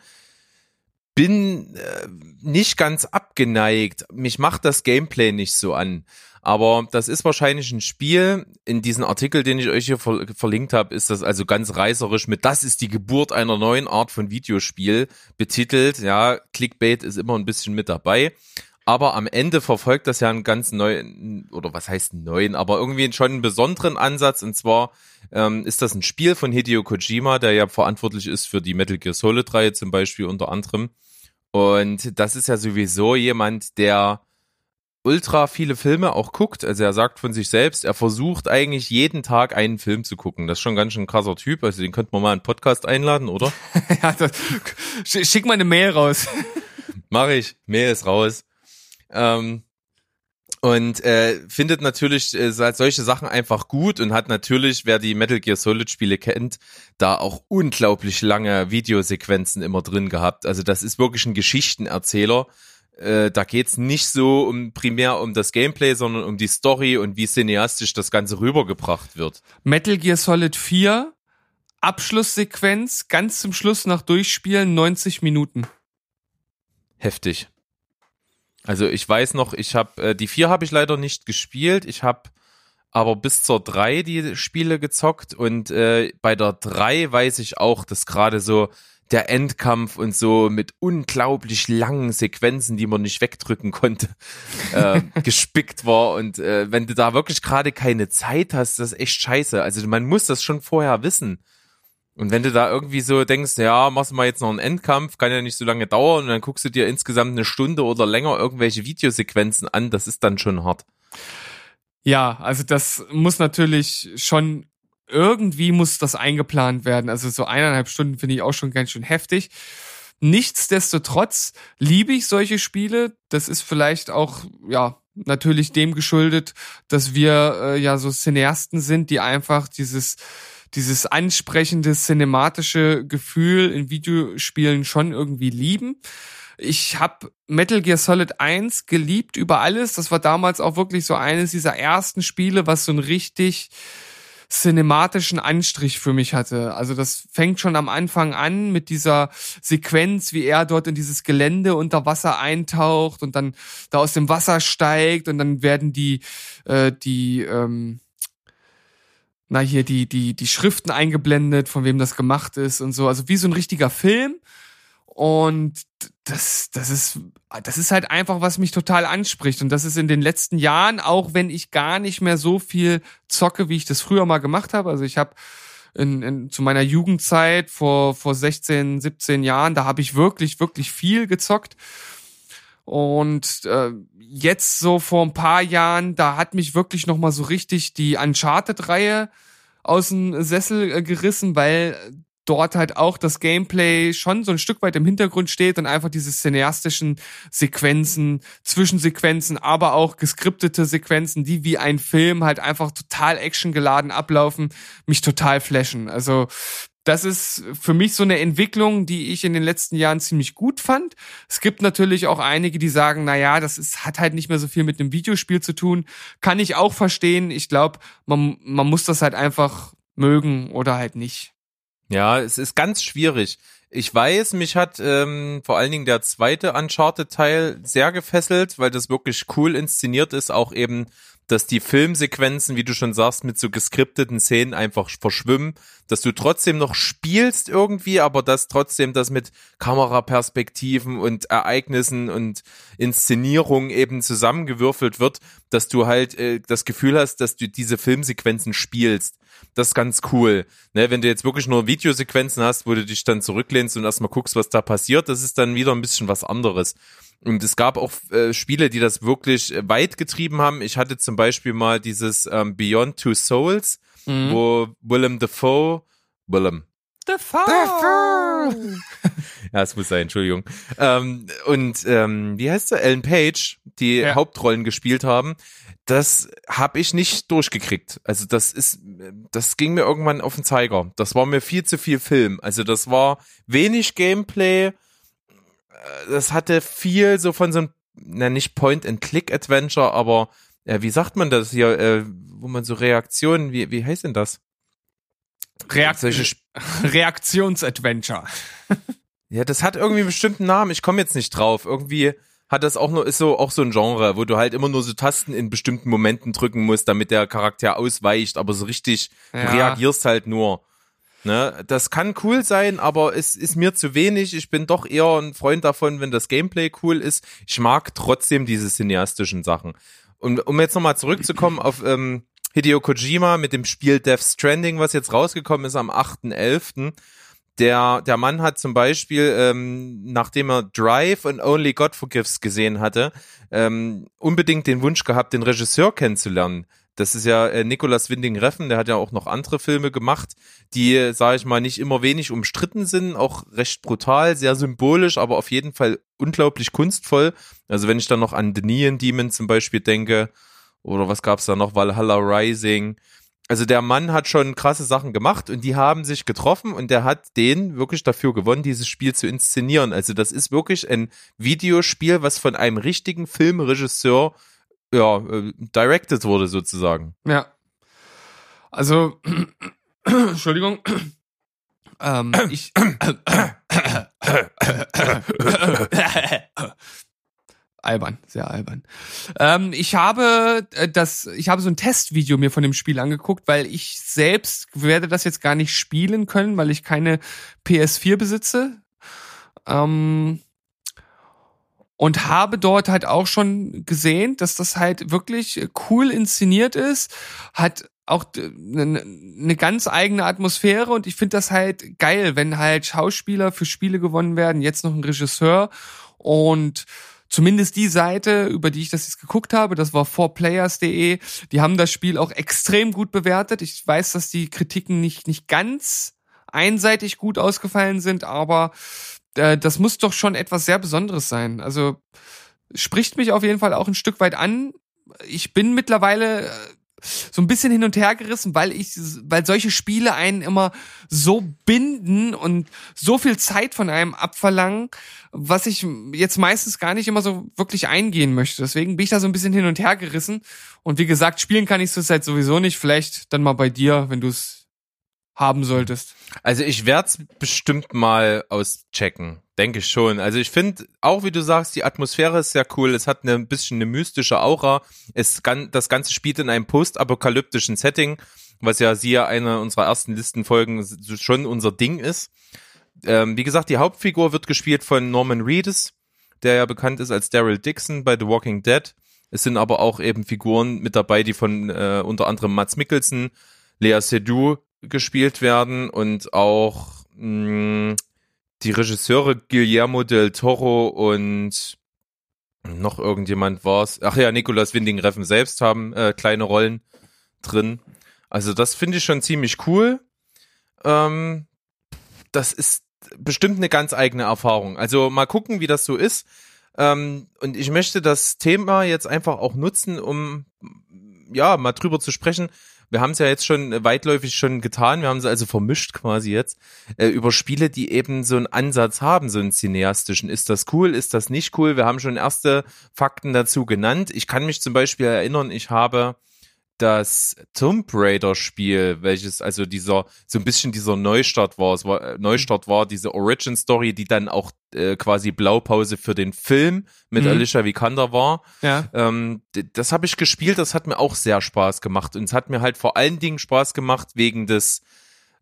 Bin äh, nicht ganz abgeneigt. Mich macht das Gameplay nicht so an. Aber das ist wahrscheinlich ein Spiel. In diesem Artikel, den ich euch hier ver verlinkt habe, ist das also ganz reißerisch mit Das ist die Geburt einer neuen Art von Videospiel betitelt. Ja, Clickbait ist immer ein bisschen mit dabei. Aber am Ende verfolgt das ja einen ganz neuen, oder was heißt neuen, aber irgendwie schon einen besonderen Ansatz. Und zwar ähm, ist das ein Spiel von Hideo Kojima, der ja verantwortlich ist für die Metal Gear Solid Reihe zum Beispiel unter anderem. Und das ist ja sowieso jemand, der ultra viele Filme auch guckt. Also er sagt von sich selbst, er versucht eigentlich jeden Tag einen Film zu gucken. Das ist schon ganz schön ein krasser Typ. Also den könnte man mal einen Podcast einladen, oder? ja, das, schick mal eine Mail raus. Mach ich. Mail ist raus. Ähm, und äh, findet natürlich äh, solche Sachen einfach gut und hat natürlich, wer die Metal Gear Solid Spiele kennt, da auch unglaublich lange Videosequenzen immer drin gehabt. Also das ist wirklich ein Geschichtenerzähler. Äh, da geht's nicht so um primär um das Gameplay, sondern um die Story und wie cineastisch das Ganze rübergebracht wird. Metal Gear Solid 4, Abschlusssequenz, ganz zum Schluss nach Durchspielen 90 Minuten. Heftig. Also ich weiß noch, ich habe äh, die vier habe ich leider nicht gespielt. Ich habe aber bis zur drei die Spiele gezockt und äh, bei der drei weiß ich auch, dass gerade so der Endkampf und so mit unglaublich langen Sequenzen, die man nicht wegdrücken konnte, äh, gespickt war. Und äh, wenn du da wirklich gerade keine Zeit hast, das ist echt scheiße. Also man muss das schon vorher wissen. Und wenn du da irgendwie so denkst, ja, machst du mal jetzt noch einen Endkampf, kann ja nicht so lange dauern und dann guckst du dir insgesamt eine Stunde oder länger irgendwelche Videosequenzen an, das ist dann schon hart. Ja, also das muss natürlich schon irgendwie muss das eingeplant werden. Also so eineinhalb Stunden finde ich auch schon ganz schön heftig. Nichtsdestotrotz liebe ich solche Spiele. Das ist vielleicht auch, ja, natürlich dem geschuldet, dass wir äh, ja so Cineasten sind, die einfach dieses dieses ansprechende cinematische Gefühl in Videospielen schon irgendwie lieben. Ich habe Metal Gear Solid 1 geliebt über alles. Das war damals auch wirklich so eines dieser ersten Spiele, was so ein richtig cinematischen Anstrich für mich hatte. Also das fängt schon am Anfang an mit dieser Sequenz, wie er dort in dieses Gelände unter Wasser eintaucht und dann da aus dem Wasser steigt und dann werden die äh, die ähm, na hier die die die Schriften eingeblendet, von wem das gemacht ist und so, also wie so ein richtiger Film. Und das das ist das ist halt einfach was mich total anspricht und das ist in den letzten Jahren auch wenn ich gar nicht mehr so viel zocke, wie ich das früher mal gemacht habe. Also ich habe in, in, zu meiner Jugendzeit vor vor 16, 17 Jahren, da habe ich wirklich wirklich viel gezockt. Und äh, jetzt so vor ein paar Jahren, da hat mich wirklich noch mal so richtig die Uncharted-Reihe aus dem Sessel äh, gerissen, weil dort halt auch das Gameplay schon so ein Stück weit im Hintergrund steht und einfach diese cineastischen Sequenzen, Zwischensequenzen, aber auch geskriptete Sequenzen, die wie ein Film halt einfach total actiongeladen ablaufen, mich total flashen. Also das ist für mich so eine Entwicklung, die ich in den letzten Jahren ziemlich gut fand. Es gibt natürlich auch einige, die sagen, na ja, das ist, hat halt nicht mehr so viel mit einem Videospiel zu tun. Kann ich auch verstehen. Ich glaube, man, man muss das halt einfach mögen oder halt nicht. Ja, es ist ganz schwierig. Ich weiß, mich hat ähm, vor allen Dingen der zweite Uncharted-Teil sehr gefesselt, weil das wirklich cool inszeniert ist, auch eben dass die Filmsequenzen, wie du schon sagst, mit so geskripteten Szenen einfach verschwimmen, dass du trotzdem noch spielst irgendwie, aber dass trotzdem das mit Kameraperspektiven und Ereignissen und Inszenierungen eben zusammengewürfelt wird, dass du halt äh, das Gefühl hast, dass du diese Filmsequenzen spielst. Das ist ganz cool. Ne, wenn du jetzt wirklich nur Videosequenzen hast, wo du dich dann zurücklehnst und erstmal guckst, was da passiert, das ist dann wieder ein bisschen was anderes. Und es gab auch äh, Spiele, die das wirklich äh, weit getrieben haben. Ich hatte zum Beispiel mal dieses ähm, Beyond Two Souls, mhm. wo Willem Dafoe, Willem, Dafoe. Ja, es muss sein, Entschuldigung. Ähm, und ähm, wie heißt sie? Ellen Page, die Ja. Hauptrollen gespielt haben. Das habe ich nicht durchgekriegt. Also das ist, das ging mir irgendwann auf den Zeiger. Das war mir viel zu viel Film. Also das war wenig Gameplay. Äh, Das hatte viel so von so einem, na nicht Point-and-Click-Adventure, aber äh, wie sagt man das hier, äh, wo man so Reaktionen, wie, wie heißt denn das? Reakt Reaktionsadventure. Ja, das hat irgendwie einen bestimmten Namen. Ich komme jetzt nicht drauf. Irgendwie hat das auch nur, ist so auch so ein Genre, wo du halt immer nur so Tasten in bestimmten Momenten drücken musst, damit der Charakter ausweicht, aber so richtig, Ja. reagierst halt nur. Ne? Das kann cool sein, aber es ist mir zu wenig. Ich bin doch eher ein Freund davon, wenn das Gameplay cool ist. Ich mag trotzdem diese cineastischen Sachen. Und um jetzt nochmal zurückzukommen auf ähm, Hideo Kojima mit dem Spiel Death Stranding, was jetzt rausgekommen ist am 8.11., der, der Mann hat zum Beispiel, ähm, nachdem er Drive und Only God Forgives gesehen hatte, ähm, unbedingt den Wunsch gehabt, den Regisseur kennenzulernen. Das ist ja äh, Nicolas Winding Refn, der hat ja auch noch andere Filme gemacht, die, sage ich mal, nicht immer wenig umstritten sind, auch recht brutal, sehr symbolisch, aber auf jeden Fall unglaublich kunstvoll. Also wenn ich dann noch an The Neon Demon zum Beispiel denke, oder was gab's da noch, Valhalla Rising, also der Mann hat schon krasse Sachen gemacht und die haben sich getroffen und der hat den wirklich dafür gewonnen, dieses Spiel zu inszenieren. Also das ist wirklich ein Videospiel, was von einem richtigen Filmregisseur ja, äh, directed wurde sozusagen. Ja. Also, Entschuldigung. Ähm, ich. albern, sehr albern. Ähm, ich habe äh, das, ich habe so ein Testvideo mir von dem Spiel angeguckt, weil ich selbst werde das jetzt gar nicht spielen können, weil ich keine PS4 besitze. Ähm, und habe dort halt auch schon gesehen, dass das halt wirklich cool inszeniert ist, hat auch eine ne ganz eigene Atmosphäre und ich finde das halt geil, wenn halt Schauspieler für Spiele gewonnen werden, jetzt noch ein Regisseur und zumindest die Seite, über die ich das jetzt geguckt habe, das war 4players.de, die haben das Spiel auch extrem gut bewertet. Ich weiß, dass die Kritiken nicht, nicht ganz einseitig gut ausgefallen sind, aber das muss doch schon etwas sehr Besonderes sein. Also spricht mich auf jeden Fall auch ein Stück weit an. Ich bin mittlerweile äh, so ein bisschen hin und her gerissen, weil ich, weil solche Spiele einen immer so binden und so viel Zeit von einem abverlangen, was ich jetzt meistens gar nicht immer so wirklich eingehen möchte. Deswegen bin ich da so ein bisschen hin und her gerissen. Und wie gesagt, spielen kann ich es halt sowieso nicht. Vielleicht dann mal bei dir, wenn du es haben solltest. Also ich werde es bestimmt mal auschecken, denke ich schon. Also ich finde, auch wie du sagst, die Atmosphäre ist sehr cool. Es hat eine, ein bisschen eine mystische Aura. Es kann, das Ganze spielt in einem postapokalyptischen Setting, was ja siehe eine unserer ersten Listenfolgen schon unser Ding ist. Ähm, wie gesagt, die Hauptfigur wird gespielt von Norman Reedus, der ja bekannt ist als Daryl Dixon bei The Walking Dead. Es sind aber auch eben Figuren mit dabei, die von äh, unter anderem Mats Mikkelsen, Lea Seydoux gespielt werden und auch mh, die Regisseure Guillermo del Toro und noch irgendjemand war's. Ach ja, Nicolas Winding Refn selbst haben äh, kleine Rollen drin. Also das finde ich schon ziemlich cool. Ähm, das ist bestimmt eine ganz eigene Erfahrung. Also mal gucken, wie das so ist. Ähm, und ich möchte das Thema jetzt einfach auch nutzen, um ja mal drüber zu sprechen. Wir haben es ja jetzt schon weitläufig schon getan. Wir haben es also vermischt quasi jetzt äh, über Spiele, die eben so einen Ansatz haben, so einen cineastischen. Ist das cool? Ist das nicht cool? Wir haben schon erste Fakten dazu genannt. Ich kann mich zum Beispiel erinnern, ich habe das Tomb Raider Spiel, welches also dieser so ein bisschen dieser Neustart war, es war äh, Neustart war diese Origin Story, die dann auch äh, quasi Blaupause für den Film mit Mhm. Alicia Vikander war. Ja. Ähm, das habe ich gespielt, das hat mir auch sehr Spaß gemacht und es hat mir halt vor allen Dingen Spaß gemacht wegen des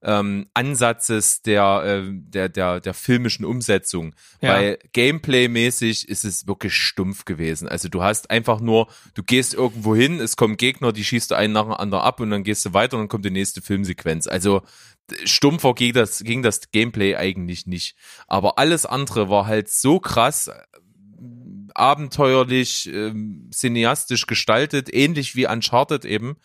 ähm, Ansatzes der, äh, der, der, der filmischen Umsetzung. Ja. Weil Gameplay-mäßig ist es wirklich stumpf gewesen. Also du hast einfach nur, du gehst irgendwo hin, es kommen Gegner, die schießt du einen nach dem anderen ab und dann gehst du weiter und dann kommt die nächste Filmsequenz. Also stumpfer ging das, ging das Gameplay eigentlich nicht. Aber alles andere war halt so krass, äh, abenteuerlich, ähm, cineastisch gestaltet, ähnlich wie Uncharted eben.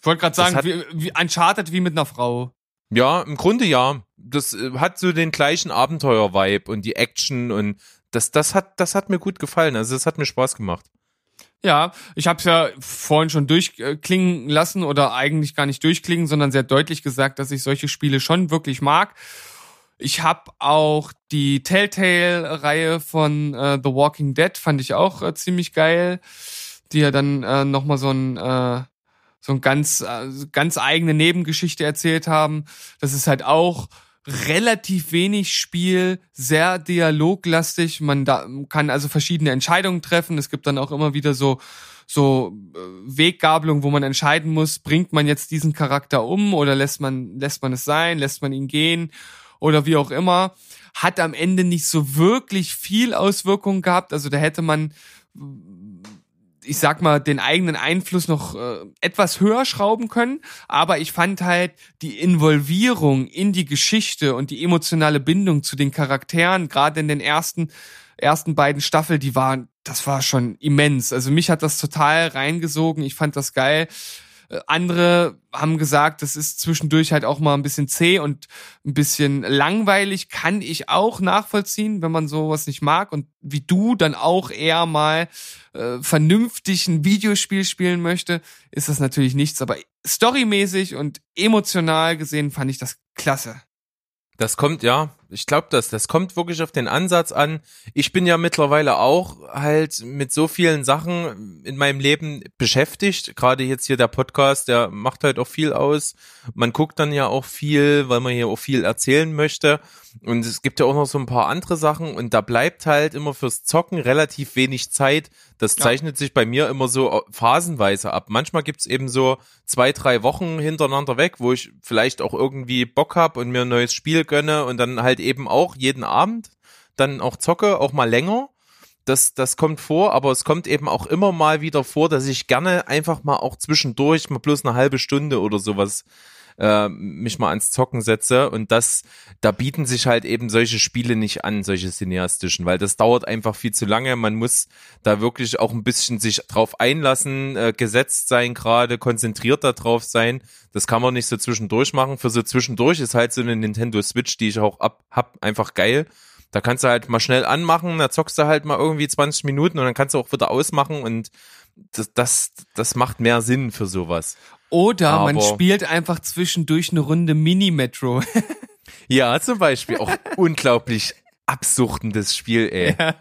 Ich wollte gerade sagen, hat- wie, wie Uncharted wie mit einer Frau. Ja, im Grunde ja. das äh, hat so den gleichen Abenteuer-Vibe und die Action und das, das hat, das hat mir gut gefallen. Also das hat mir Spaß gemacht. Ja, ich habe es ja vorhin schon durchklingen lassen oder eigentlich gar nicht durchklingen, sondern sehr deutlich gesagt, dass ich solche Spiele schon wirklich mag. Ich habe auch die Telltale-Reihe von äh, The Walking Dead, fand ich auch äh, ziemlich geil, die ja dann äh, nochmal so ein äh, so ein ganz äh, ganz eigene Nebengeschichte erzählt haben. Das ist halt auch relativ wenig Spiel, sehr dialoglastig. Man da, kann also verschiedene Entscheidungen treffen. Es gibt dann auch immer wieder so so äh, Weggabelung, wo man entscheiden muss, bringt man jetzt diesen Charakter um oder lässt man lässt man es sein, lässt man ihn gehen oder wie auch immer. Hat am Ende nicht so wirklich viel Auswirkungen gehabt. Also da hätte man ich sag mal, den eigenen Einfluss noch äh, etwas höher schrauben können. Aber ich fand halt die Involvierung in die Geschichte und die emotionale Bindung zu den Charakteren, gerade in den ersten, ersten beiden Staffeln, die waren, das war schon immens. Also mich hat das total reingesogen. Ich fand das geil. Äh, andere haben gesagt, das ist zwischendurch halt auch mal ein bisschen zäh und ein bisschen langweilig. Kann ich auch nachvollziehen, wenn man sowas nicht mag und wie du dann auch eher mal äh, vernünftig ein Videospiel spielen möchte, ist das natürlich nichts. Aber storymäßig und emotional gesehen fand ich das klasse. Das kommt, ja, ich glaube das. Das kommt wirklich auf den Ansatz an. Ich bin ja mittlerweile auch halt mit so vielen Sachen in meinem Leben beschäftigt. Gerade jetzt hier der Podcast, der macht halt auch viel aus. Man guckt dann ja auch viel, weil man hier auch viel erzählen möchte. Und es gibt ja auch noch so ein paar andere Sachen und da bleibt halt immer fürs Zocken relativ wenig Zeit. Das zeichnet ja. sich bei mir immer so phasenweise ab. Manchmal gibt's eben so zwei, drei Wochen hintereinander weg, wo ich vielleicht auch irgendwie Bock hab und mir ein neues Spiel gönne und dann halt eben auch jeden Abend dann auch zocke, auch mal länger. Das, das kommt vor, aber es kommt eben auch immer mal wieder vor, dass ich gerne einfach mal auch zwischendurch mal bloß eine halbe Stunde oder sowas äh, mich mal ans Zocken setze. Und das, da bieten sich halt eben solche Spiele nicht an, solche cineastischen, weil das dauert einfach viel zu lange. Man muss da wirklich auch ein bisschen sich drauf einlassen, äh, gesetzt sein gerade, konzentriert da drauf sein. Das kann man nicht so zwischendurch machen. Für so zwischendurch ist halt so eine Nintendo Switch, die ich auch ab, hab, einfach geil. Da kannst du halt mal schnell anmachen, da zockst du halt mal irgendwie 20 Minuten und dann kannst du auch wieder ausmachen und das, das, das macht mehr Sinn für sowas. Oder Aber man spielt einfach zwischendurch eine Runde Mini-Metro. ja, zum Beispiel. Auch unglaublich absuchtendes Spiel, ey. Ja,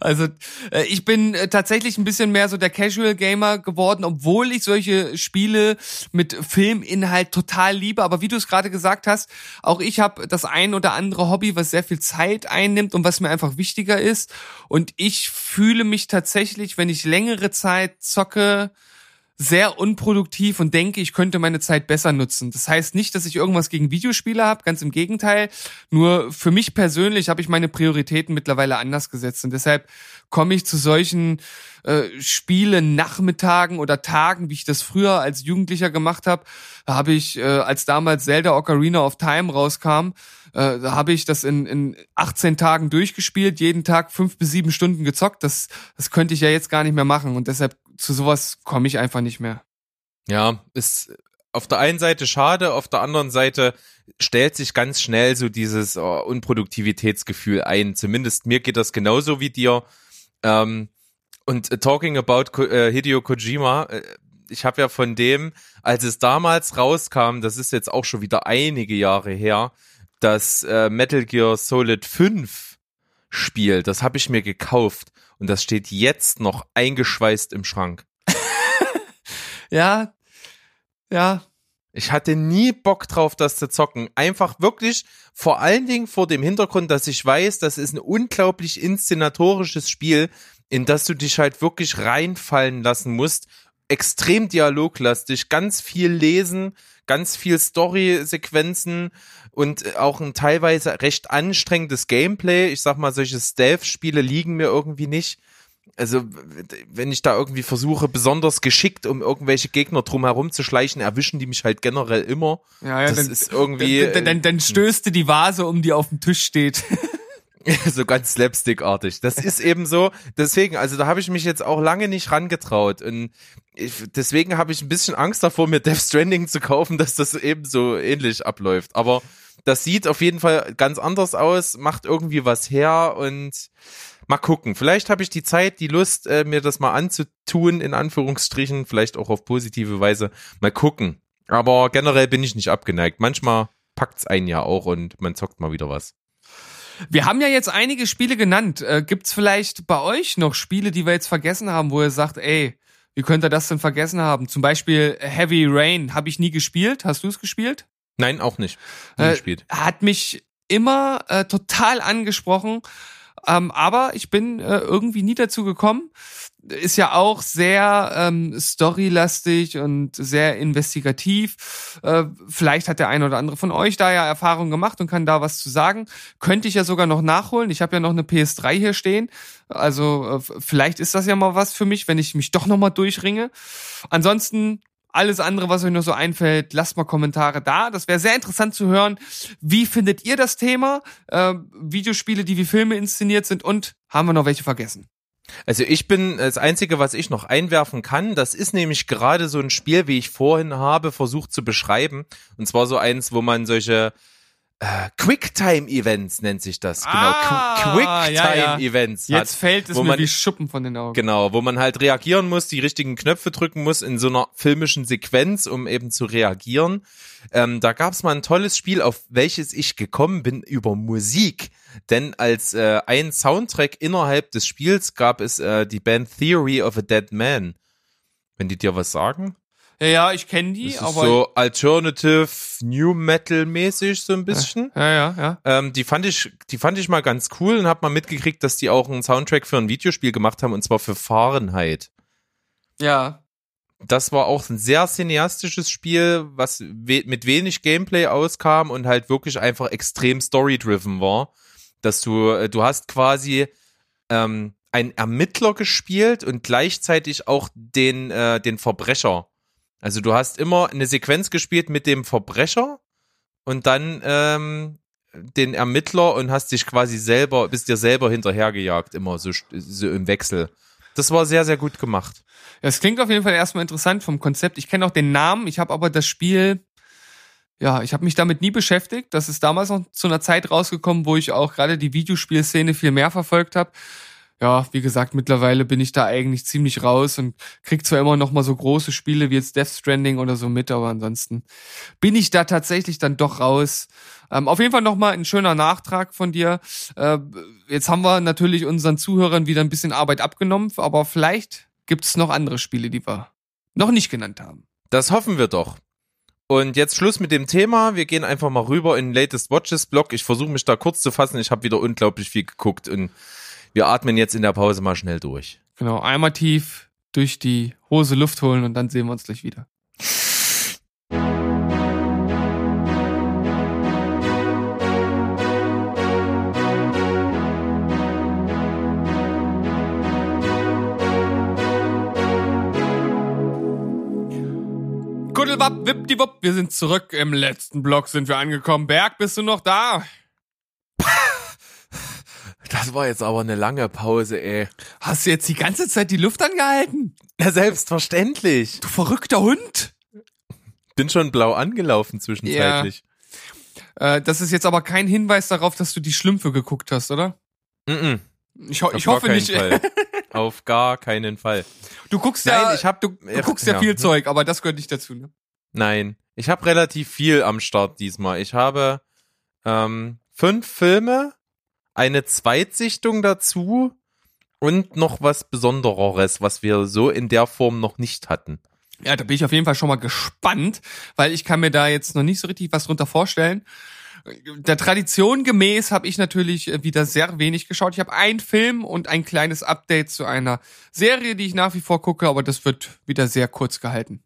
also äh, ich bin äh, tatsächlich ein bisschen mehr so der Casual Gamer geworden, obwohl ich solche Spiele mit Filminhalt total liebe. Aber wie du es gerade gesagt hast, auch ich habe das ein oder andere Hobby, was sehr viel Zeit einnimmt und was mir einfach wichtiger ist. Und ich fühle mich tatsächlich, wenn ich längere Zeit zocke, sehr unproduktiv und denke, ich könnte meine Zeit besser nutzen. Das heißt nicht, dass ich irgendwas gegen Videospiele habe, ganz im Gegenteil. Nur für mich persönlich habe ich meine Prioritäten mittlerweile anders gesetzt und deshalb komme ich zu solchen äh, Spielen Nachmittagen oder Tagen, wie ich das früher als Jugendlicher gemacht habe. Da habe ich, äh, als damals Zelda Ocarina of Time rauskam, äh, da habe ich das in, in 18 Tagen durchgespielt, jeden Tag fünf bis sieben Stunden gezockt. Das, das könnte ich ja jetzt gar nicht mehr machen und deshalb zu sowas komme ich einfach nicht mehr. Ja, ist auf der einen Seite schade, auf der anderen Seite stellt sich ganz schnell so dieses oh, Unproduktivitätsgefühl ein. Zumindest mir geht das genauso wie dir. Ähm, und uh, talking about Ko äh, Hideo Kojima, äh, ich habe ja von dem, als es damals rauskam, das ist jetzt auch schon wieder einige Jahre her, das Metal Gear Solid 5 Spiel, das habe ich mir gekauft und das steht jetzt noch eingeschweißt im Schrank. ja, ja. Ich hatte nie Bock drauf, das zu zocken. Einfach wirklich vor allen Dingen vor dem Hintergrund, dass ich weiß, das ist ein unglaublich inszenatorisches Spiel, in das du dich halt wirklich reinfallen lassen musst. Extrem dialoglastig, ganz viel lesen, ganz viel Story-Sequenzen und auch ein teilweise recht anstrengendes Gameplay. Ich sag mal, solche Stealth-Spiele liegen mir irgendwie nicht. Also, wenn ich da irgendwie versuche, besonders geschickt um irgendwelche Gegner drum herum zu schleichen, erwischen die mich halt generell immer. Ja, ja, das dann, ist irgendwie. Dann, dann, dann stößt du die Vase um, die auf dem Tisch steht. so ganz slapstickartig. Das ist eben so. Deswegen, also da habe ich mich jetzt auch lange nicht rangetraut und ich, deswegen habe ich ein bisschen Angst davor, mir Death Stranding zu kaufen, dass das eben so ähnlich abläuft. Aber das sieht auf jeden Fall ganz anders aus, macht irgendwie was her und mal gucken. Vielleicht habe ich die Zeit, die Lust, äh, mir das mal anzutun, in Anführungsstrichen, vielleicht auch auf positive Weise. Mal gucken. Aber generell bin ich nicht abgeneigt. Manchmal packt's einen ja auch und man zockt mal wieder was. Wir haben ja jetzt einige Spiele genannt. Äh, gibt's vielleicht bei euch noch Spiele, die wir jetzt vergessen haben, wo ihr sagt, ey, wie könnt ihr das denn vergessen haben? Zum Beispiel Heavy Rain habe ich nie gespielt. Hast du es gespielt? Nein, auch nicht. Nie Äh, gespielt. hat mich immer äh, total angesprochen. Ähm, aber ich bin äh, irgendwie nie dazu gekommen. Ist ja auch sehr ähm, storylastig und sehr investigativ. Äh, vielleicht hat der eine oder andere von euch da ja Erfahrung gemacht und kann da was zu sagen. Könnte ich ja sogar noch nachholen. Ich habe ja noch eine PS3 hier stehen. Also äh, vielleicht ist das ja mal was für mich, wenn ich mich doch noch mal durchringe. Ansonsten alles andere, was euch noch so einfällt, lasst mal Kommentare da. Das wäre sehr interessant zu hören. Wie findet ihr das Thema? Äh, Videospiele, die wie Filme inszeniert sind und haben wir noch welche vergessen? Also ich bin das Einzige, was ich noch einwerfen kann, das ist nämlich gerade so ein Spiel, wie ich vorhin habe versucht zu beschreiben. Und zwar so eins, wo man solche äh, Quicktime-Events nennt sich das. Ah, genau, Qu Quicktime-Events Jetzt hat. fällt es wo mir man- wie Schuppen von den Augen. Genau, wo man halt reagieren muss, die richtigen Knöpfe drücken muss in so einer filmischen Sequenz, um eben zu reagieren. Ähm, da gab's mal ein tolles Spiel, auf welches ich gekommen bin über Musik. Denn als äh, ein Soundtrack innerhalb des Spiels gab es äh, die Band Theory of a Dead Man. Wenn die dir was sagen? Ja, ja, ich kenne die, Das aber so Alternative New Metal mäßig so ein bisschen. ja, ja, ja. Ähm, die fand ich, die fand ich mal ganz cool und habe mal mitgekriegt, dass die auch einen Soundtrack für ein Videospiel gemacht haben und zwar für Fahrenheit. Ja, Das war auch ein sehr cineastisches Spiel, was we mit wenig Gameplay auskam und halt wirklich einfach extrem story-driven war. Dass du, äh, du hast quasi ähm, einen Ermittler gespielt und gleichzeitig auch den, äh, den Verbrecher. Also du hast immer eine Sequenz gespielt mit dem Verbrecher und dann ähm, den Ermittler und hast dich quasi selber, bist dir selber hinterhergejagt, immer so, so im Wechsel. Das war sehr, sehr gut gemacht. Es klingt auf jeden Fall erstmal interessant vom Konzept. Ich kenne auch den Namen, ich habe aber das Spiel, ja, ich habe mich damit nie beschäftigt. Das ist damals noch zu einer Zeit rausgekommen, wo ich auch gerade die Videospielszene viel mehr verfolgt habe. Ja, wie gesagt, mittlerweile bin ich da eigentlich ziemlich raus und krieg zwar immer noch mal so große Spiele wie jetzt Death Stranding oder so mit, aber ansonsten bin ich da tatsächlich dann doch raus. Ähm, auf jeden Fall noch mal ein schöner Nachtrag von dir. Äh, jetzt haben wir natürlich unseren Zuhörern wieder ein bisschen Arbeit abgenommen, aber vielleicht gibt es noch andere Spiele, die wir noch nicht genannt haben. Das hoffen wir doch. Und jetzt Schluss mit dem Thema. Wir gehen einfach mal rüber in den Latest Watches Blog. Ich versuche mich da kurz zu fassen. Ich habe wieder unglaublich viel geguckt und wir atmen jetzt in der Pause mal schnell durch. Genau, einmal tief durch die Hose Luft holen und dann sehen wir uns gleich wieder. Kuddelwapp, wippdiwupp, wir sind zurück. Im letzten Block sind wir angekommen. Berg, bist du noch da? Das war jetzt aber eine lange Pause, ey. Hast du jetzt die ganze Zeit die Luft angehalten? Ja, selbstverständlich. Du verrückter Hund? Bin schon blau angelaufen zwischenzeitlich. Äh, das ist jetzt aber kein Hinweis darauf, dass du die Schlümpfe geguckt hast, oder? Mm Ich, ho Auf ich hoffe nicht. Fall. Auf gar keinen Fall. Du guckst Nein, ja, ich hab- du, du Ja, guckst ja, ja. viel Zeug, aber das gehört nicht dazu. Ne? Nein, ich habe relativ viel am Start diesmal. Ich habe ähm, fünf Filme, eine Zweitsichtung dazu und noch was Besondereres, was wir so in der Form noch nicht hatten. Ja, da bin ich auf jeden Fall schon mal gespannt, weil ich kann mir da jetzt noch nicht so richtig was drunter vorstellen. Der Tradition gemäß habe ich natürlich äh, wieder sehr wenig geschaut. Ich habe einen Film und ein kleines Update zu einer Serie, die ich nach wie vor gucke, aber das wird wieder sehr kurz gehalten.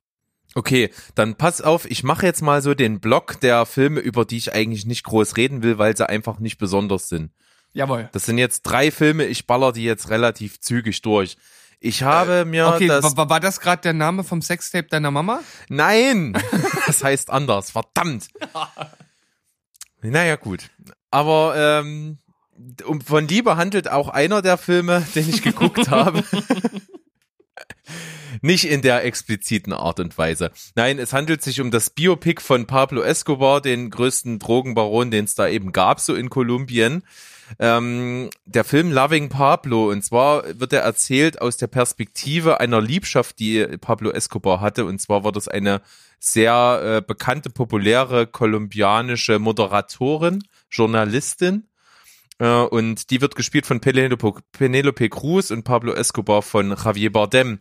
Okay, dann pass auf, ich mache jetzt mal so den Block der Filme, über die ich eigentlich nicht groß reden will, weil sie einfach nicht besonders sind. Jawohl. Das sind jetzt drei Filme, ich baller die jetzt relativ zügig durch. Ich habe mir Okay, das wa- wa- war das gerade der Name vom Sextape deiner Mama? Nein! Das heißt anders, verdammt. Naja, gut. Aber ähm, von Liebe handelt auch einer der Filme, den ich geguckt habe. Nicht in der expliziten Art und Weise. Nein, es handelt sich um das Biopic von Pablo Escobar, den größten Drogenbaron, den es da eben gab, so in Kolumbien. Ähm, der Film Loving Pablo, und zwar wird er erzählt aus der Perspektive einer Liebschaft, die Pablo Escobar hatte, und zwar war das eine sehr äh, bekannte, populäre kolumbianische Moderatorin, Journalistin, äh, und die wird gespielt von Penelope, Penelope Cruz und Pablo Escobar von Javier Bardem.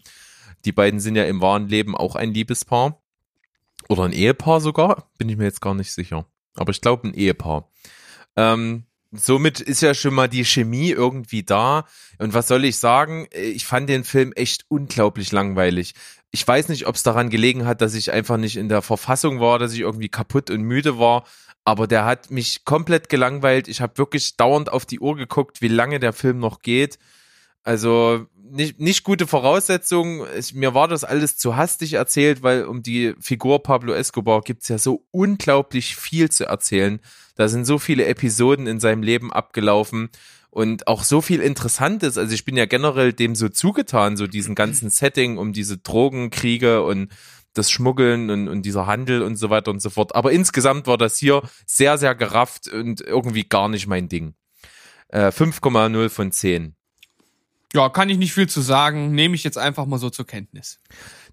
Die beiden sind ja im wahren Leben auch ein Liebespaar. Oder ein Ehepaar sogar. Bin ich mir jetzt gar nicht sicher. Aber ich glaube ein Ehepaar. Ähm, somit ist ja schon mal die Chemie irgendwie da. Und was soll ich sagen? Ich fand den Film echt unglaublich langweilig. Ich weiß nicht, ob es daran gelegen hat, dass ich einfach nicht in der Verfassung war, dass ich irgendwie kaputt und müde war. Aber der hat mich komplett gelangweilt. Ich habe wirklich dauernd auf die Uhr geguckt, wie lange der Film noch geht. Also nicht, nicht gute Voraussetzungen. Ich, mir war das alles zu hastig erzählt, weil um die Figur Pablo Escobar gibt's ja so unglaublich viel zu erzählen. Da sind so viele Episoden in seinem Leben abgelaufen und auch so viel Interessantes. Also ich bin ja generell dem so zugetan, so diesen ganzen Setting um diese Drogenkriege und das Schmuggeln und, und dieser Handel und so weiter und so fort. Aber insgesamt war das hier sehr, sehr gerafft und irgendwie gar nicht mein Ding. Äh, 5,0 von 10. Ja, kann ich nicht viel zu sagen. Nehme ich jetzt einfach mal so zur Kenntnis.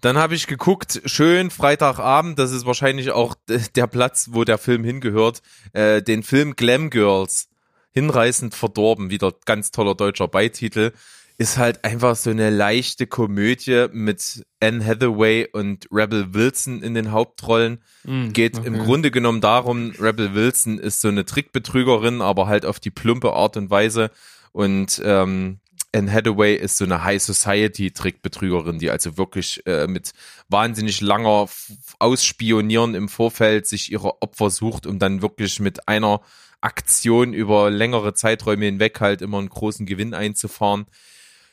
Dann habe ich geguckt, schön Freitagabend, das ist wahrscheinlich auch der Platz, wo der Film hingehört, äh, den Film Glam Girls. Hinreißend verdorben, wieder ganz toller deutscher Beititel ist halt einfach so eine leichte Komödie mit Anne Hathaway und Rebel Wilson in den Hauptrollen. Mm, Geht okay. im Grunde genommen darum, Rebel Wilson ist so eine Trickbetrügerin, aber halt auf die plumpe Art und Weise. Und ähm, Anne Hathaway ist so eine High Society Trickbetrügerin, die also wirklich äh, mit wahnsinnig langer Ausspionieren im Vorfeld sich ihre Opfer sucht, um dann wirklich mit einer Aktion über längere Zeiträume hinweg halt immer einen großen Gewinn einzufahren.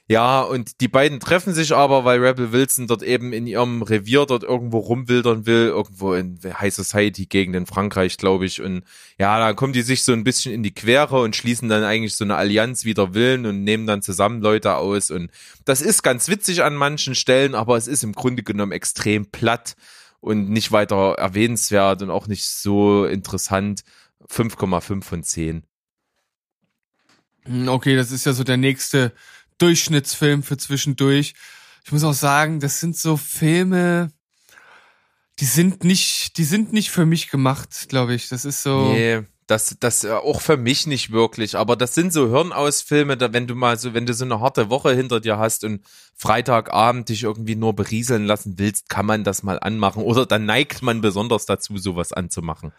Ja, und die beiden treffen sich aber, weil Rebel Wilson dort eben in ihrem Revier dort irgendwo rumwildern will, irgendwo in High Society Gegend in Frankreich, glaube ich. Und ja, da kommen die sich so ein bisschen in die Quere und schließen dann eigentlich so eine Allianz wider Willen und nehmen dann zusammen Leute aus. Und das ist ganz witzig an manchen Stellen, aber es ist im Grunde genommen extrem platt und nicht weiter erwähnenswert und auch nicht so interessant. 5,5 von 10. Hm, okay, das ist ja so der nächste Durchschnittsfilm für zwischendurch. Ich muss auch sagen, das sind so Filme, die sind nicht, die sind nicht für mich gemacht, glaube ich. Das ist so. Nee, das, das äh, auch für mich nicht wirklich. Aber das sind so Hirnausfilme, da, wenn du mal so, wenn du so eine harte Woche hinter dir hast und Freitagabend dich irgendwie nur berieseln lassen willst, kann man das mal anmachen. Oder dann neigt man besonders dazu, sowas anzumachen.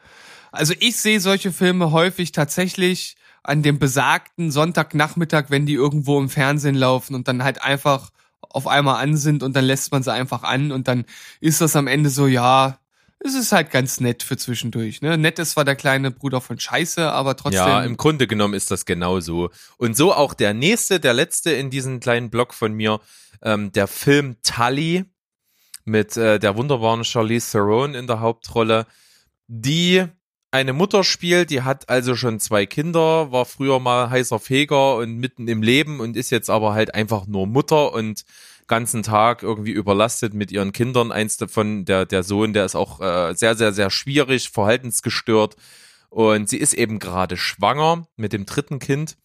Also ich sehe solche Filme häufig tatsächlich an dem besagten Sonntagnachmittag, wenn die irgendwo im Fernsehen laufen und dann halt einfach auf einmal an sind und dann lässt man sie einfach an und dann ist das am Ende so, ja, es ist halt ganz nett für zwischendurch. Ne? Nett ist zwar der kleine Bruder von Scheiße, aber trotzdem. Ja, im Grunde genommen ist das genau so. Und so auch der nächste, der letzte in diesem kleinen Blog von mir, ähm, der Film Tully mit äh, der wunderbaren Charlize Theron in der Hauptrolle, die eine Mutter spielt, die hat also schon zwei Kinder, war früher mal heißer Feger und mitten im Leben und ist jetzt aber halt einfach nur Mutter und ganzen Tag irgendwie überlastet mit ihren Kindern. Eins davon, der, der Sohn, der ist auch äh, sehr, sehr, sehr schwierig, verhaltensgestört. Und sie ist eben gerade schwanger mit dem dritten Kind.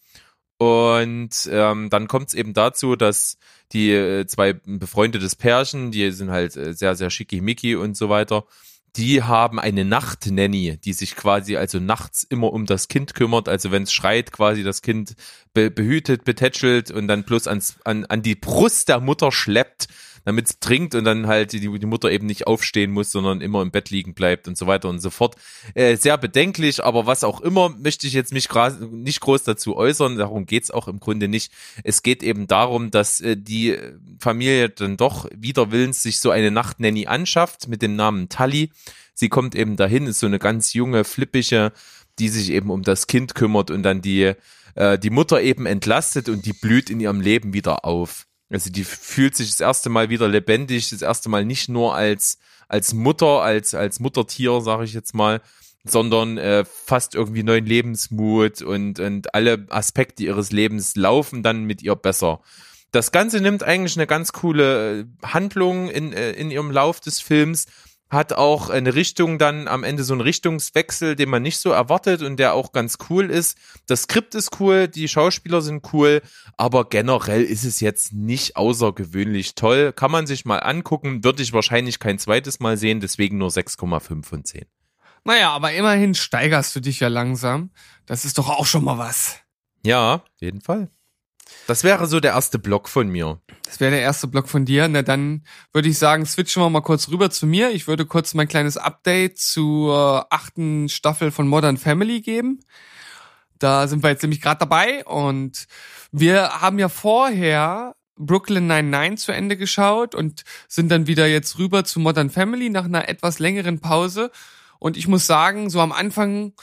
Und ähm, dann kommt es eben dazu, dass die äh, zwei befreundetes Pärchen, die sind halt äh, sehr, sehr schickimicki und so weiter, die haben eine Nachtnanny, die sich quasi also nachts immer um das Kind kümmert. Also wenn es schreit, quasi das Kind be behütet, betätschelt und dann bloß ans, an, an die Brust der Mutter schleppt damit es trinkt und dann halt die, die Mutter eben nicht aufstehen muss, sondern immer im Bett liegen bleibt und so weiter und so fort. Äh, sehr bedenklich, aber was auch immer, möchte ich jetzt mich nicht groß dazu äußern. Darum geht's auch im Grunde nicht. Es geht eben darum, dass äh, die Familie dann doch wider Willens sich so eine Nachtnanny anschafft mit dem Namen Tully. Sie kommt eben dahin, ist so eine ganz junge, flippige, die sich eben um das Kind kümmert und dann die äh, die Mutter eben entlastet und die blüht in ihrem Leben wieder auf. Also die fühlt sich das erste Mal wieder lebendig, das erste Mal nicht nur als als Mutter, als als Muttertier, sage ich jetzt mal, sondern äh, fast irgendwie neuen Lebensmut und, und alle Aspekte ihres Lebens laufen dann mit ihr besser. Das Ganze nimmt eigentlich eine ganz coole äh, Handlung in, äh, in ihrem Lauf des Films, hat auch eine Richtung dann am Ende so einen Richtungswechsel, den man nicht so erwartet und der auch ganz cool ist. Das Skript ist cool, die Schauspieler sind cool, aber generell ist es jetzt nicht außergewöhnlich toll. Kann man sich mal angucken, würde ich wahrscheinlich kein zweites Mal sehen, deswegen nur 6,5 von 10. Naja, aber immerhin steigerst du dich ja langsam. Das ist doch auch schon mal was. Ja, jeden Fall. Das wäre so der erste Block von mir. Das wäre der erste Block von dir. Na dann würde ich sagen, switchen wir mal kurz rüber zu mir. Ich würde kurz mein kleines Update zur achten Staffel von Modern Family geben. Da sind wir jetzt nämlich gerade dabei und wir haben ja vorher Brooklyn 99 zu Ende geschaut und sind dann wieder jetzt rüber zu Modern Family nach einer etwas längeren Pause. Und ich muss sagen, so am Anfang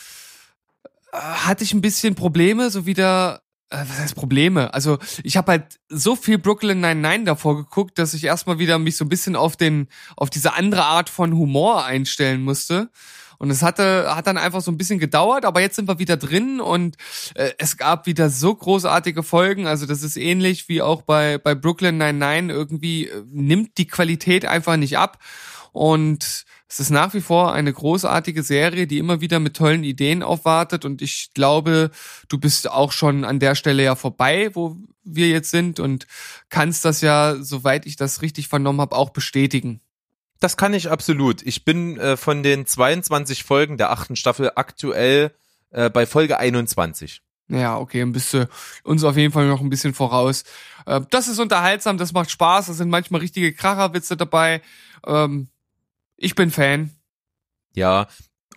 äh, hatte ich ein bisschen Probleme, so wieder was heißt Probleme? Also ich habe halt so viel Brooklyn 99 davor geguckt, dass ich erstmal wieder mich so ein bisschen auf den auf diese andere Art von Humor einstellen musste. Und es hatte hat dann einfach so ein bisschen gedauert, aber jetzt sind wir wieder drin und äh, es gab wieder so großartige Folgen. Also das ist ähnlich wie auch bei bei Brooklyn 99 irgendwie äh, nimmt die Qualität einfach nicht ab und es ist nach wie vor eine großartige Serie, die immer wieder mit tollen Ideen aufwartet. Und ich glaube, du bist auch schon an der Stelle ja vorbei, wo wir jetzt sind und kannst das ja, soweit ich das richtig vernommen habe, auch bestätigen. Das kann ich absolut. Ich bin äh, von den 22 Folgen der achten Staffel aktuell äh, bei Folge 21. Ja, okay, dann bist du uns auf jeden Fall noch ein bisschen voraus. Äh, das ist unterhaltsam, das macht Spaß, da sind manchmal richtige Kracherwitze dabei. Ähm, ich bin Fan. Ja,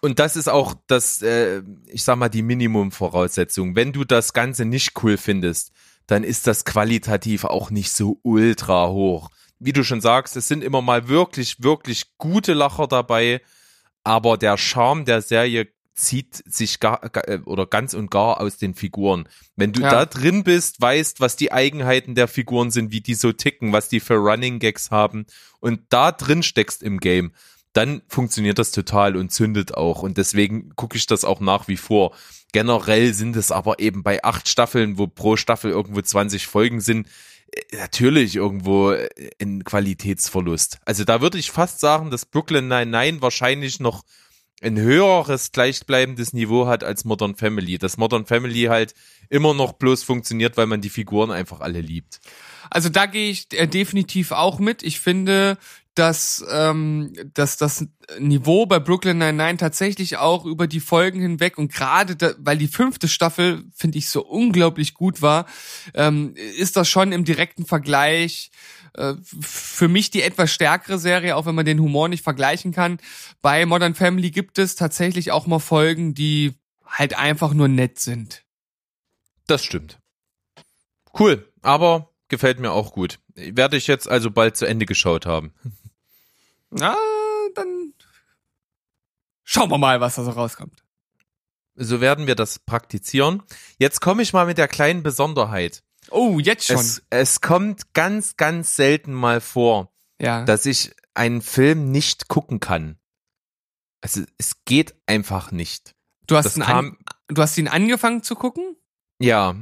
und das ist auch das, äh, ich sag mal, die Minimumvoraussetzung. Wenn du das Ganze nicht cool findest, dann ist das qualitativ auch nicht so ultra hoch. Wie du schon sagst, es sind immer mal wirklich, wirklich gute Lacher dabei, aber der Charme der Serie zieht sich gar, äh, oder ganz und gar aus den Figuren. Wenn du ja. da drin bist, weißt, was die Eigenheiten der Figuren sind, wie die so ticken, was die für Running Gags haben und da drin steckst im Game, dann funktioniert das total und zündet auch. Und deswegen gucke ich das auch nach wie vor. Generell sind es aber eben bei acht Staffeln, wo pro Staffel irgendwo 20 Folgen sind, äh, natürlich irgendwo äh, ein Qualitätsverlust. Also da würde ich fast sagen, dass Brooklyn Nine-Nine wahrscheinlich noch ein höheres gleichbleibendes Niveau hat als Modern Family. Dass Modern Family halt immer noch bloß funktioniert, weil man die Figuren einfach alle liebt. Also da gehe ich äh, definitiv auch mit. Ich finde, dass, ähm, dass das Niveau bei Brooklyn Nine-Nine tatsächlich auch über die Folgen hinweg und gerade da, weil die fünfte Staffel, finde ich, so unglaublich gut war, ähm, ist das schon im direkten Vergleich äh, für mich die etwas stärkere Serie, auch wenn man den Humor nicht vergleichen kann. Bei Modern Family gibt es tatsächlich auch mal Folgen, die halt einfach nur nett sind. Das stimmt. Cool, aber gefällt mir auch gut. Werde ich jetzt also bald zu Ende geschaut haben. Na, dann schauen wir mal, was da so rauskommt. So werden wir das praktizieren. Jetzt komme ich mal mit der kleinen Besonderheit. Oh, jetzt schon. Es, es kommt ganz, ganz selten mal vor, ja. dass ich einen Film nicht gucken kann. Also es geht einfach nicht. Du hast, ihn an, du hast ihn angefangen zu gucken? Ja.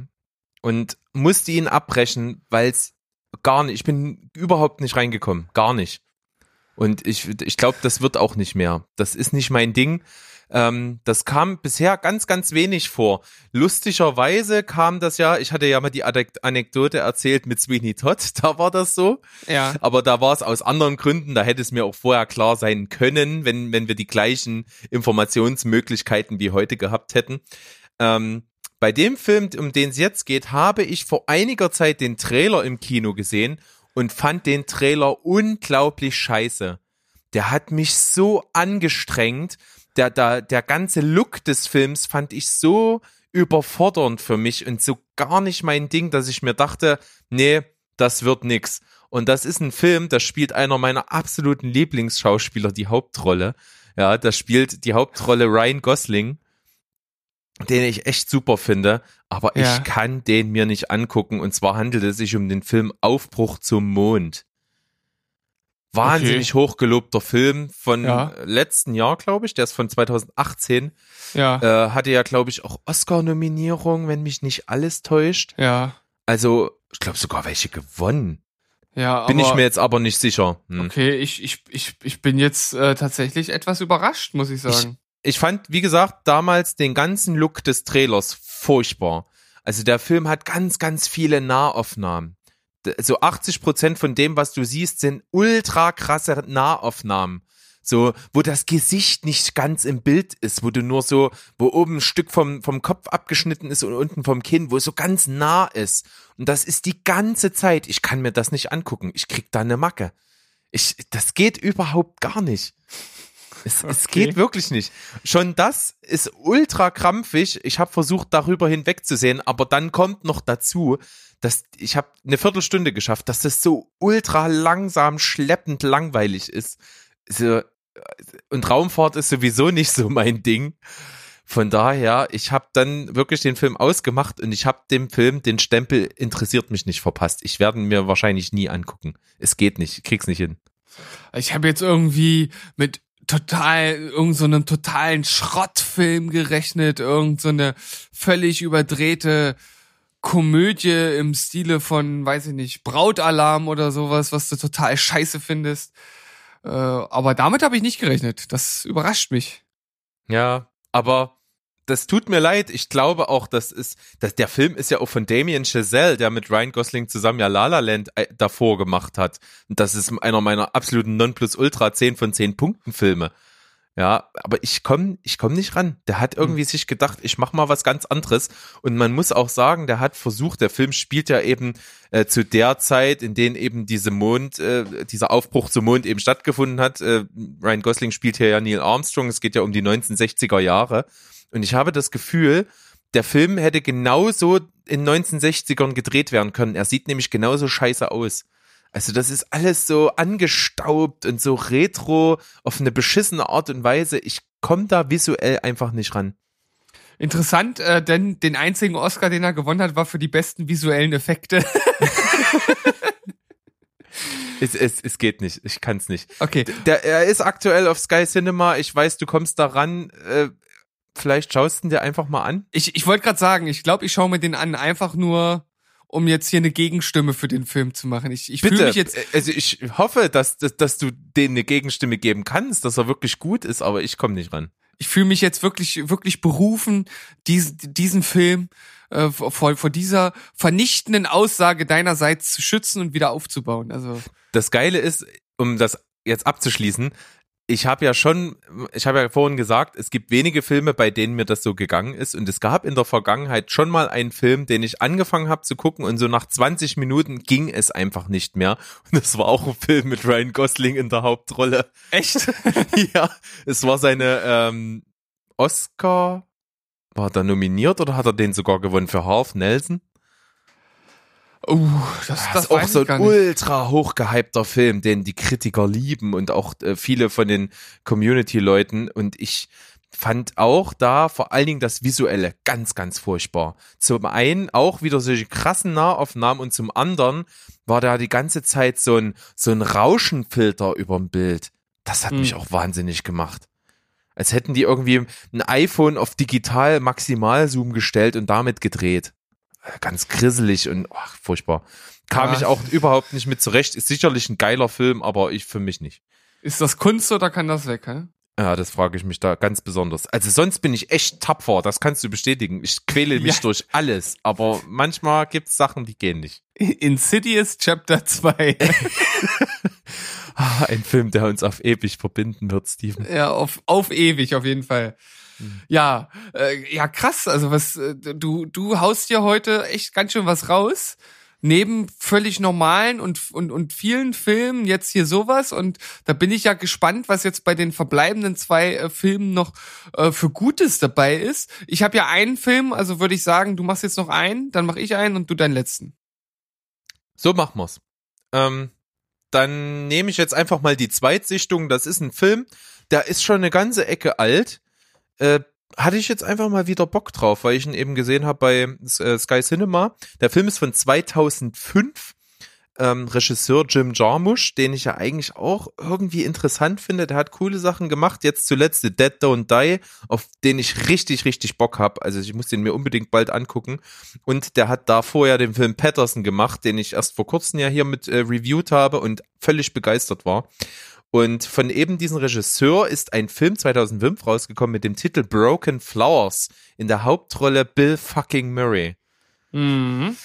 Und musste ihn abbrechen, weil es gar nicht, ich bin überhaupt nicht reingekommen. Gar nicht. Und ich, ich glaube, das wird auch nicht mehr. Das ist nicht mein Ding. Ähm, das kam bisher ganz, ganz wenig vor. Lustigerweise kam das ja, ich hatte ja mal die Anekdote erzählt mit Sweeney Todd, da war das so. Ja. Aber da war es aus anderen Gründen, da hätte es mir auch vorher klar sein können, wenn, wenn wir die gleichen Informationsmöglichkeiten wie heute gehabt hätten. Ähm, bei dem Film, um den es jetzt geht, habe ich vor einiger Zeit den Trailer im Kino gesehen und fand den Trailer unglaublich scheiße. Der hat mich so angestrengt. Der, der, der ganze Look des Films fand ich so überfordernd für mich und so gar nicht mein Ding, dass ich mir dachte, nee, das wird nix. Und das ist ein Film, da spielt einer meiner absoluten Lieblingsschauspieler die Hauptrolle. Ja, da spielt die Hauptrolle Ryan Gosling den ich echt super finde, aber ja. ich kann den mir nicht angucken. Und zwar handelt es sich um den Film Aufbruch zum Mond. Wahnsinnig hochgelobter Film von Ja. letzten Jahr, glaube ich. Der ist von 2018. Ja, Äh, hatte ja, glaube ich, auch Oscar-Nominierung, wenn mich nicht alles täuscht. ja, Also, ich glaube sogar welche gewonnen. ja. Bin aber, ich mir jetzt aber nicht sicher. Hm. Okay, ich, ich, ich, ich bin jetzt äh, tatsächlich etwas überrascht, muss ich sagen. Ich fand, wie gesagt, damals den ganzen Look des Trailers furchtbar. Also der Film hat ganz, ganz viele Nahaufnahmen. So 80 Prozent von dem, was du siehst, sind ultra krasse Nahaufnahmen. So, wo das Gesicht nicht ganz im Bild ist, wo du nur so, wo oben ein Stück vom, vom Kopf abgeschnitten ist und unten vom Kinn, wo es so ganz nah ist. Und das ist die ganze Zeit. Ich kann mir das nicht angucken. Ich krieg da eine Macke. Ich, das geht überhaupt gar nicht. Es, es Okay. geht wirklich nicht. Schon das ist ultra krampfig. Ich habe versucht, darüber hinwegzusehen, aber dann kommt noch dazu, dass ich habe eine Viertelstunde geschafft, dass das so ultra langsam, schleppend langweilig ist. So, und Raumfahrt ist sowieso nicht so mein Ding. Von daher, ich habe dann wirklich den Film ausgemacht und ich habe dem Film den Stempel interessiert mich nicht verpasst. Ich werde mir wahrscheinlich nie angucken. Es geht nicht, ich krieg's nicht hin. Ich habe jetzt irgendwie mit total irgend so einem totalen Schrottfilm gerechnet, irgend so eine völlig überdrehte Komödie im Stile von, weiß ich nicht, Brautalarm oder sowas, was du total scheiße findest. Äh, aber damit habe ich nicht gerechnet. Das überrascht mich. Ja, aber das tut mir leid. Ich glaube auch, das ist, dass der Film ist ja auch von Damien Chazelle, der mit Ryan Gosling zusammen ja La La Land äh, davor gemacht hat. Und das ist einer meiner absoluten Nonplusultra 10 von 10 Punkten Filme. Ja, aber ich komme ich komm nicht ran. Der hat irgendwie sich gedacht, ich mach mal was ganz anderes. Und man muss auch sagen, der hat versucht, der Film spielt ja eben äh, zu der Zeit, in denen eben diese Mond, äh, dieser Aufbruch zum Mond eben stattgefunden hat. Äh, Ryan Gosling spielt hier ja Neil Armstrong. Es geht ja um die 1960er Jahre. Und ich habe das Gefühl, der Film hätte genauso in 1960ern gedreht werden können. Er sieht nämlich genauso scheiße aus. Also das ist alles so angestaubt und so retro auf eine beschissene Art und Weise. Ich komme da visuell einfach nicht ran. Interessant, äh, denn den einzigen Oscar, den er gewonnen hat, war für die besten visuellen Effekte. Es, es, es geht nicht. Ich kann es nicht. Okay. Der, er ist aktuell auf Sky Cinema. Ich weiß, du kommst da ran. Äh, vielleicht schaust du ihn dir einfach mal an. Ich, ich wollte gerade sagen, ich glaube, ich schaue mir den an, einfach nur, um jetzt hier eine Gegenstimme für den Film zu machen. Ich, ich fühle mich jetzt. Also ich hoffe, dass, dass, dass du denen eine Gegenstimme geben kannst, dass er wirklich gut ist, aber ich komme nicht ran. Ich fühle mich jetzt wirklich, wirklich berufen, diesen, diesen Film äh, vor, vor dieser vernichtenden Aussage deinerseits zu schützen und wieder aufzubauen. Also Das Geile ist, um das jetzt abzuschließen, ich habe ja schon, ich habe ja vorhin gesagt, es gibt wenige Filme, bei denen mir das so gegangen ist. Und es gab in der Vergangenheit schon mal einen Film, den ich angefangen habe zu gucken und so nach 20 Minuten ging es einfach nicht mehr. Und das war auch ein Film mit Ryan Gosling in der Hauptrolle. echt? ja, es war seine ähm, Oscar. War er nominiert oder hat er den sogar gewonnen für Half Nelson? Uh, das, Das, das ist auch so ein ultra hochgehypter Film, den die Kritiker lieben und auch äh, viele von den Community-Leuten. Und ich fand auch da vor allen Dingen das Visuelle ganz, ganz furchtbar. Zum einen auch wieder solche krassen Nahaufnahmen und zum anderen war da die ganze Zeit so ein, so ein Rauschenfilter überm Bild. Das hat Hm. mich auch wahnsinnig gemacht. Als hätten die irgendwie ein iPhone auf digital Maximalzoom gestellt und damit gedreht. Ganz grisselig und ach, furchtbar. Kam Ja. ich auch überhaupt nicht mit zurecht. Ist sicherlich ein geiler Film, aber ich für mich nicht. Ist das Kunst oder kann das weg? Hä? Ja, das frage ich mich da ganz besonders. Also sonst bin ich echt tapfer, das kannst du bestätigen. Ich quäle mich Ja. durch alles, aber manchmal gibt's Sachen, die gehen nicht. Insidious Chapter 2. Ah, Ein Film, der uns auf ewig verbinden wird, Steven. Ja, auf, auf ewig auf jeden Fall. Ja, äh, ja krass. Also was äh, du du haust ja heute echt ganz schön was raus. Neben völlig normalen und, und, und vielen Filmen jetzt hier sowas. Und da bin ich ja gespannt, was jetzt bei den verbleibenden zwei äh, Filmen noch äh, für Gutes dabei ist. Ich habe ja einen Film, also würde ich sagen, du machst jetzt noch einen, dann mache ich einen und du deinen letzten. So machen wir's. Ähm, dann nehme ich jetzt einfach mal die Zweitsichtung. Das ist ein Film, der ist schon eine ganze Ecke alt. Äh, hatte ich jetzt einfach mal wieder Bock drauf, weil ich ihn eben gesehen habe bei äh, Sky Cinema. Der Film ist von 2005. ähm, Regisseur Jim Jarmusch, den ich ja eigentlich auch irgendwie interessant finde. Der hat coole Sachen gemacht. Jetzt zuletzt The Dead Don't Die, auf den ich richtig, richtig Bock hab. Also ich muss den mir unbedingt bald angucken. Und der hat da vorher den Film Patterson gemacht, den ich erst vor kurzem ja hier mit äh, reviewed habe und völlig begeistert war. Und von eben diesem Regisseur ist ein Film 2005 rausgekommen mit dem Titel Broken Flowers. In der Hauptrolle Bill fucking Murray. Mhm.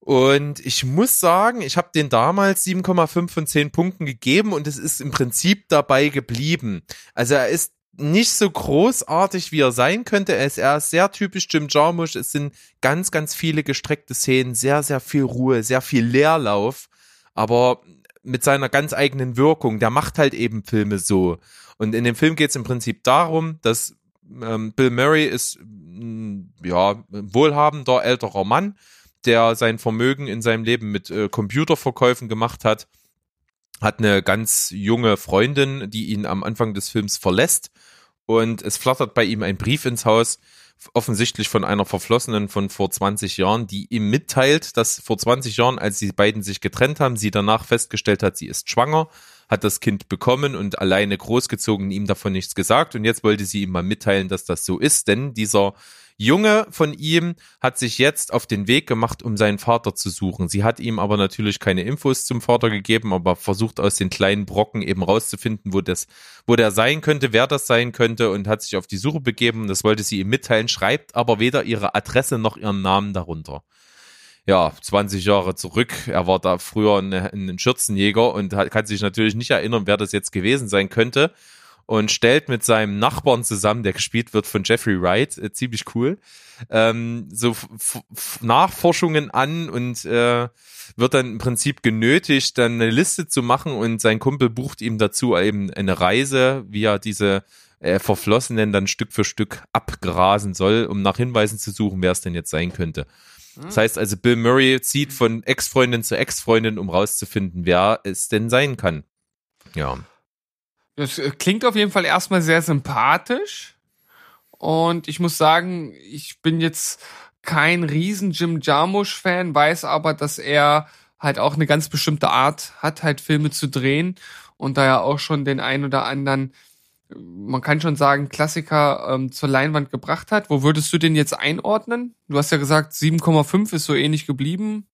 Und ich muss sagen, ich habe den damals 7,5 von 10 Punkten gegeben und es ist im Prinzip dabei geblieben. Also er ist nicht so großartig, wie er sein könnte. Er ist, er ist sehr typisch Jim Jarmusch. Es sind ganz, ganz viele gestreckte Szenen, sehr, sehr viel Ruhe, sehr viel Leerlauf, aber mit seiner ganz eigenen Wirkung. Der macht halt eben Filme so. Und in dem Film geht es im Prinzip darum, dass ähm, Bill Murray ist mh, ja wohlhabender älterer Mann, der sein Vermögen in seinem Leben mit äh, Computerverkäufen gemacht hat, hat eine ganz junge Freundin, die ihn am Anfang des Films verlässt und es flattert bei ihm ein Brief ins Haus, offensichtlich von einer Verflossenen von vor 20 Jahren, die ihm mitteilt, dass vor 20 Jahren, als die beiden sich getrennt haben, sie danach festgestellt hat, sie ist schwanger, hat das Kind bekommen und alleine großgezogen, ihm davon nichts gesagt. Und jetzt wollte sie ihm mal mitteilen, dass das so ist, denn dieser Junge von ihm hat sich jetzt auf den Weg gemacht, um seinen Vater zu suchen. Sie hat ihm aber natürlich keine Infos zum Vater gegeben, aber versucht aus den kleinen Brocken eben rauszufinden, wo das, wo der sein könnte, wer das sein könnte und hat sich auf die Suche begeben. Das wollte sie ihm mitteilen, schreibt aber weder ihre Adresse noch ihren Namen darunter ja, 20 Jahre zurück. Er war da früher ein, ein Schürzenjäger und kann sich natürlich nicht erinnern, wer das jetzt gewesen sein könnte und stellt mit seinem Nachbarn zusammen, der gespielt wird von Jeffrey Wright, äh, ziemlich cool, ähm, so Nachforschungen an und äh, wird dann im Prinzip genötigt, dann eine Liste zu machen und sein Kumpel bucht ihm dazu eben eine Reise, wie er diese äh, Verflossenen dann Stück für Stück abgrasen soll, um nach Hinweisen zu suchen, wer es denn jetzt sein könnte. Das heißt also, Bill Murray zieht von Ex-Freundin zu Ex-Freundin, um rauszufinden, wer es denn sein kann. Ja. Das äh, klingt auf jeden Fall erstmal sehr sympathisch. Und ich muss sagen, ich bin jetzt kein riesen Jim Jarmusch-Fan, weiß aber, dass er halt auch eine ganz bestimmte Art hat, halt Filme zu drehen und da ja auch schon den ein oder anderen, man kann schon sagen, Klassiker ähm, zur Leinwand gebracht hat. Wo würdest du den jetzt einordnen? Du hast ja gesagt, 7,5 ist so ähnlich geblieben.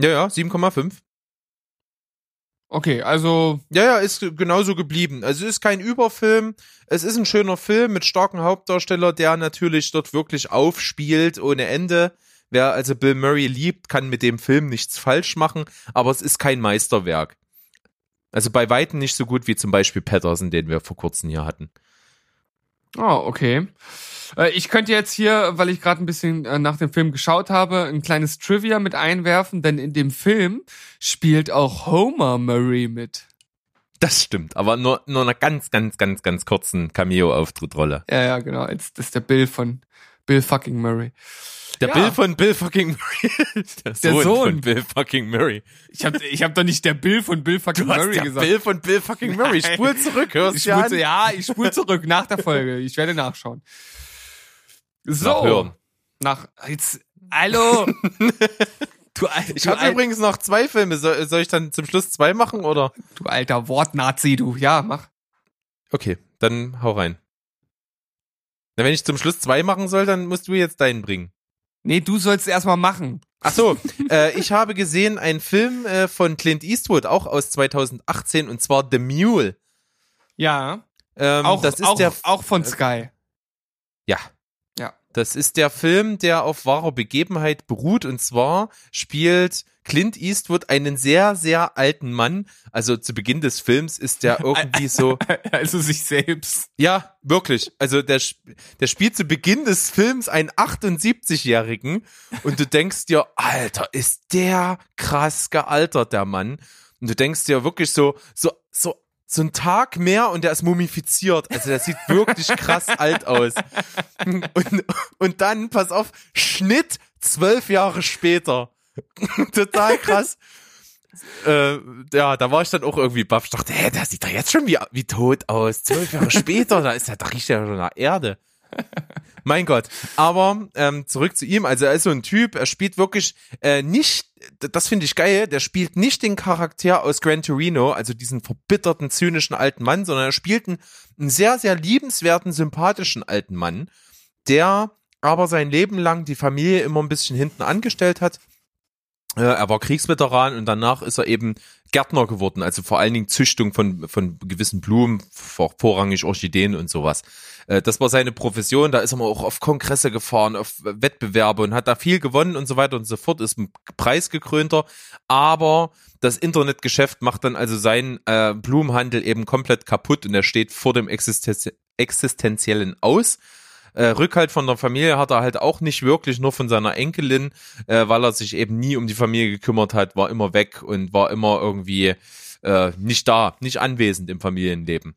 Ja, ja, 7,5. Okay, also. Ja, ja, ist genauso geblieben. Also ist kein Überfilm. Es ist ein schöner Film mit starken Hauptdarsteller, der natürlich dort wirklich aufspielt ohne Ende. Wer also Bill Murray liebt, kann mit dem Film nichts falsch machen, aber es ist kein Meisterwerk. Also bei Weitem nicht so gut wie zum Beispiel Patterson, den wir vor kurzem hier hatten. Oh, okay. Äh, Ich könnte jetzt hier, weil ich gerade ein bisschen äh, nach dem Film geschaut habe, ein kleines Trivia mit einwerfen, denn in dem Film spielt auch Homer Murray mit. Das stimmt, aber nur, nur einer ganz, ganz, ganz, ganz kurzen Cameo-Auftritt-Rolle. Ja, ja, genau. Jetzt, das ist der Bill von Bill fucking Murray. Der Ja. Bill von Bill fucking Murray. Der Sohn, Sohn. von Bill fucking Murray. Ich hab, ich hab doch nicht der Bill von Bill fucking Du hast Murray der gesagt. Bill von Bill fucking Murray. Nein. Spul zurück, hörst ich du spul, an. ja, ich spul zurück nach der Folge. Ich werde nachschauen. So. Nachhören. Nach, jetzt, hallo. du, al- Ich du, habe übrigens noch zwei Filme. Soll, soll ich dann zum Schluss zwei machen oder? du alter Wortnazi, du. Ja, mach. Okay, dann hau rein. Na, wenn ich zum Schluss zwei machen soll, dann musst du jetzt deinen bringen. Nee, du sollst erstmal machen. Ach so, äh, ich habe gesehen einen Film äh, von Clint Eastwood, auch aus 2018, und zwar The Mule. Ja. Ähm, auch, das ist auch, der, auch von Sky. ja, Ja. das ist der Film, der auf wahrer Begebenheit beruht, und zwar spielt Clint Eastwood einen sehr, sehr alten Mann. Also zu Beginn des Films ist der irgendwie so, Also sich selbst. Ja, wirklich. Also der, der spielt zu Beginn des Films einen 78-Jährigen und du denkst dir, Alter, ist der krass gealtert, der Mann. Und du denkst dir wirklich so, so, so, so ein Tag mehr und der ist mumifiziert. Also der sieht wirklich krass alt aus. Und, und dann, pass auf, Schnitt zwölf Jahre später. Total krass. Äh, ja, da war ich dann auch irgendwie baff. Ich dachte, hä, der sieht doch jetzt schon wie, wie tot aus. Zwölf Jahre später, da ist er, da riecht er schon nach Erde. Mein Gott. Aber ähm, zurück zu ihm. Also er ist so ein Typ, er spielt wirklich äh, nicht, das finde ich geil, der spielt nicht den Charakter aus Gran Torino, also diesen verbitterten, zynischen alten Mann, sondern er spielt einen, einen sehr, sehr liebenswerten, sympathischen alten Mann, der aber sein Leben lang die Familie immer ein bisschen hinten angestellt hat. Er war Kriegsveteran und danach ist er eben Gärtner geworden, also vor allen Dingen Züchtung von, von gewissen Blumen, vor, vorrangig Orchideen und sowas. Äh, das war seine Profession, da ist er auch auf Kongresse gefahren, auf Wettbewerbe und hat da viel gewonnen und so weiter und so fort, ist ein preisgekrönter, aber das Internetgeschäft macht dann also seinen äh, Blumenhandel eben komplett kaputt und er steht vor dem Existenz existenziellen Aus äh, Rückhalt von der Familie hat er halt auch nicht wirklich, nur von seiner Enkelin, äh, weil er sich eben nie um die Familie gekümmert hat, war immer weg und war immer irgendwie äh, nicht da, nicht anwesend im Familienleben.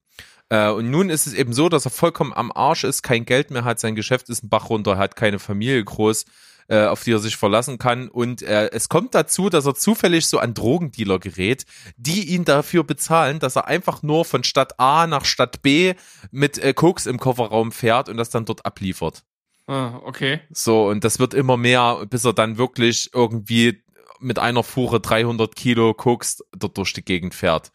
Äh, und nun ist es eben so, dass er vollkommen am Arsch ist, kein Geld mehr hat, sein Geschäft ist ein Bach runter, hat keine Familie groß äh, auf die er sich verlassen kann. Und äh, es kommt dazu, dass er zufällig so an Drogendealer gerät, die ihn dafür bezahlen, dass er einfach nur von Stadt A nach Stadt B mit äh, Koks im Kofferraum fährt und das dann dort abliefert. Ah, okay. So, und das wird immer mehr, bis er dann wirklich irgendwie mit einer Fuhre 300 Kilo Koks dort durch die Gegend fährt.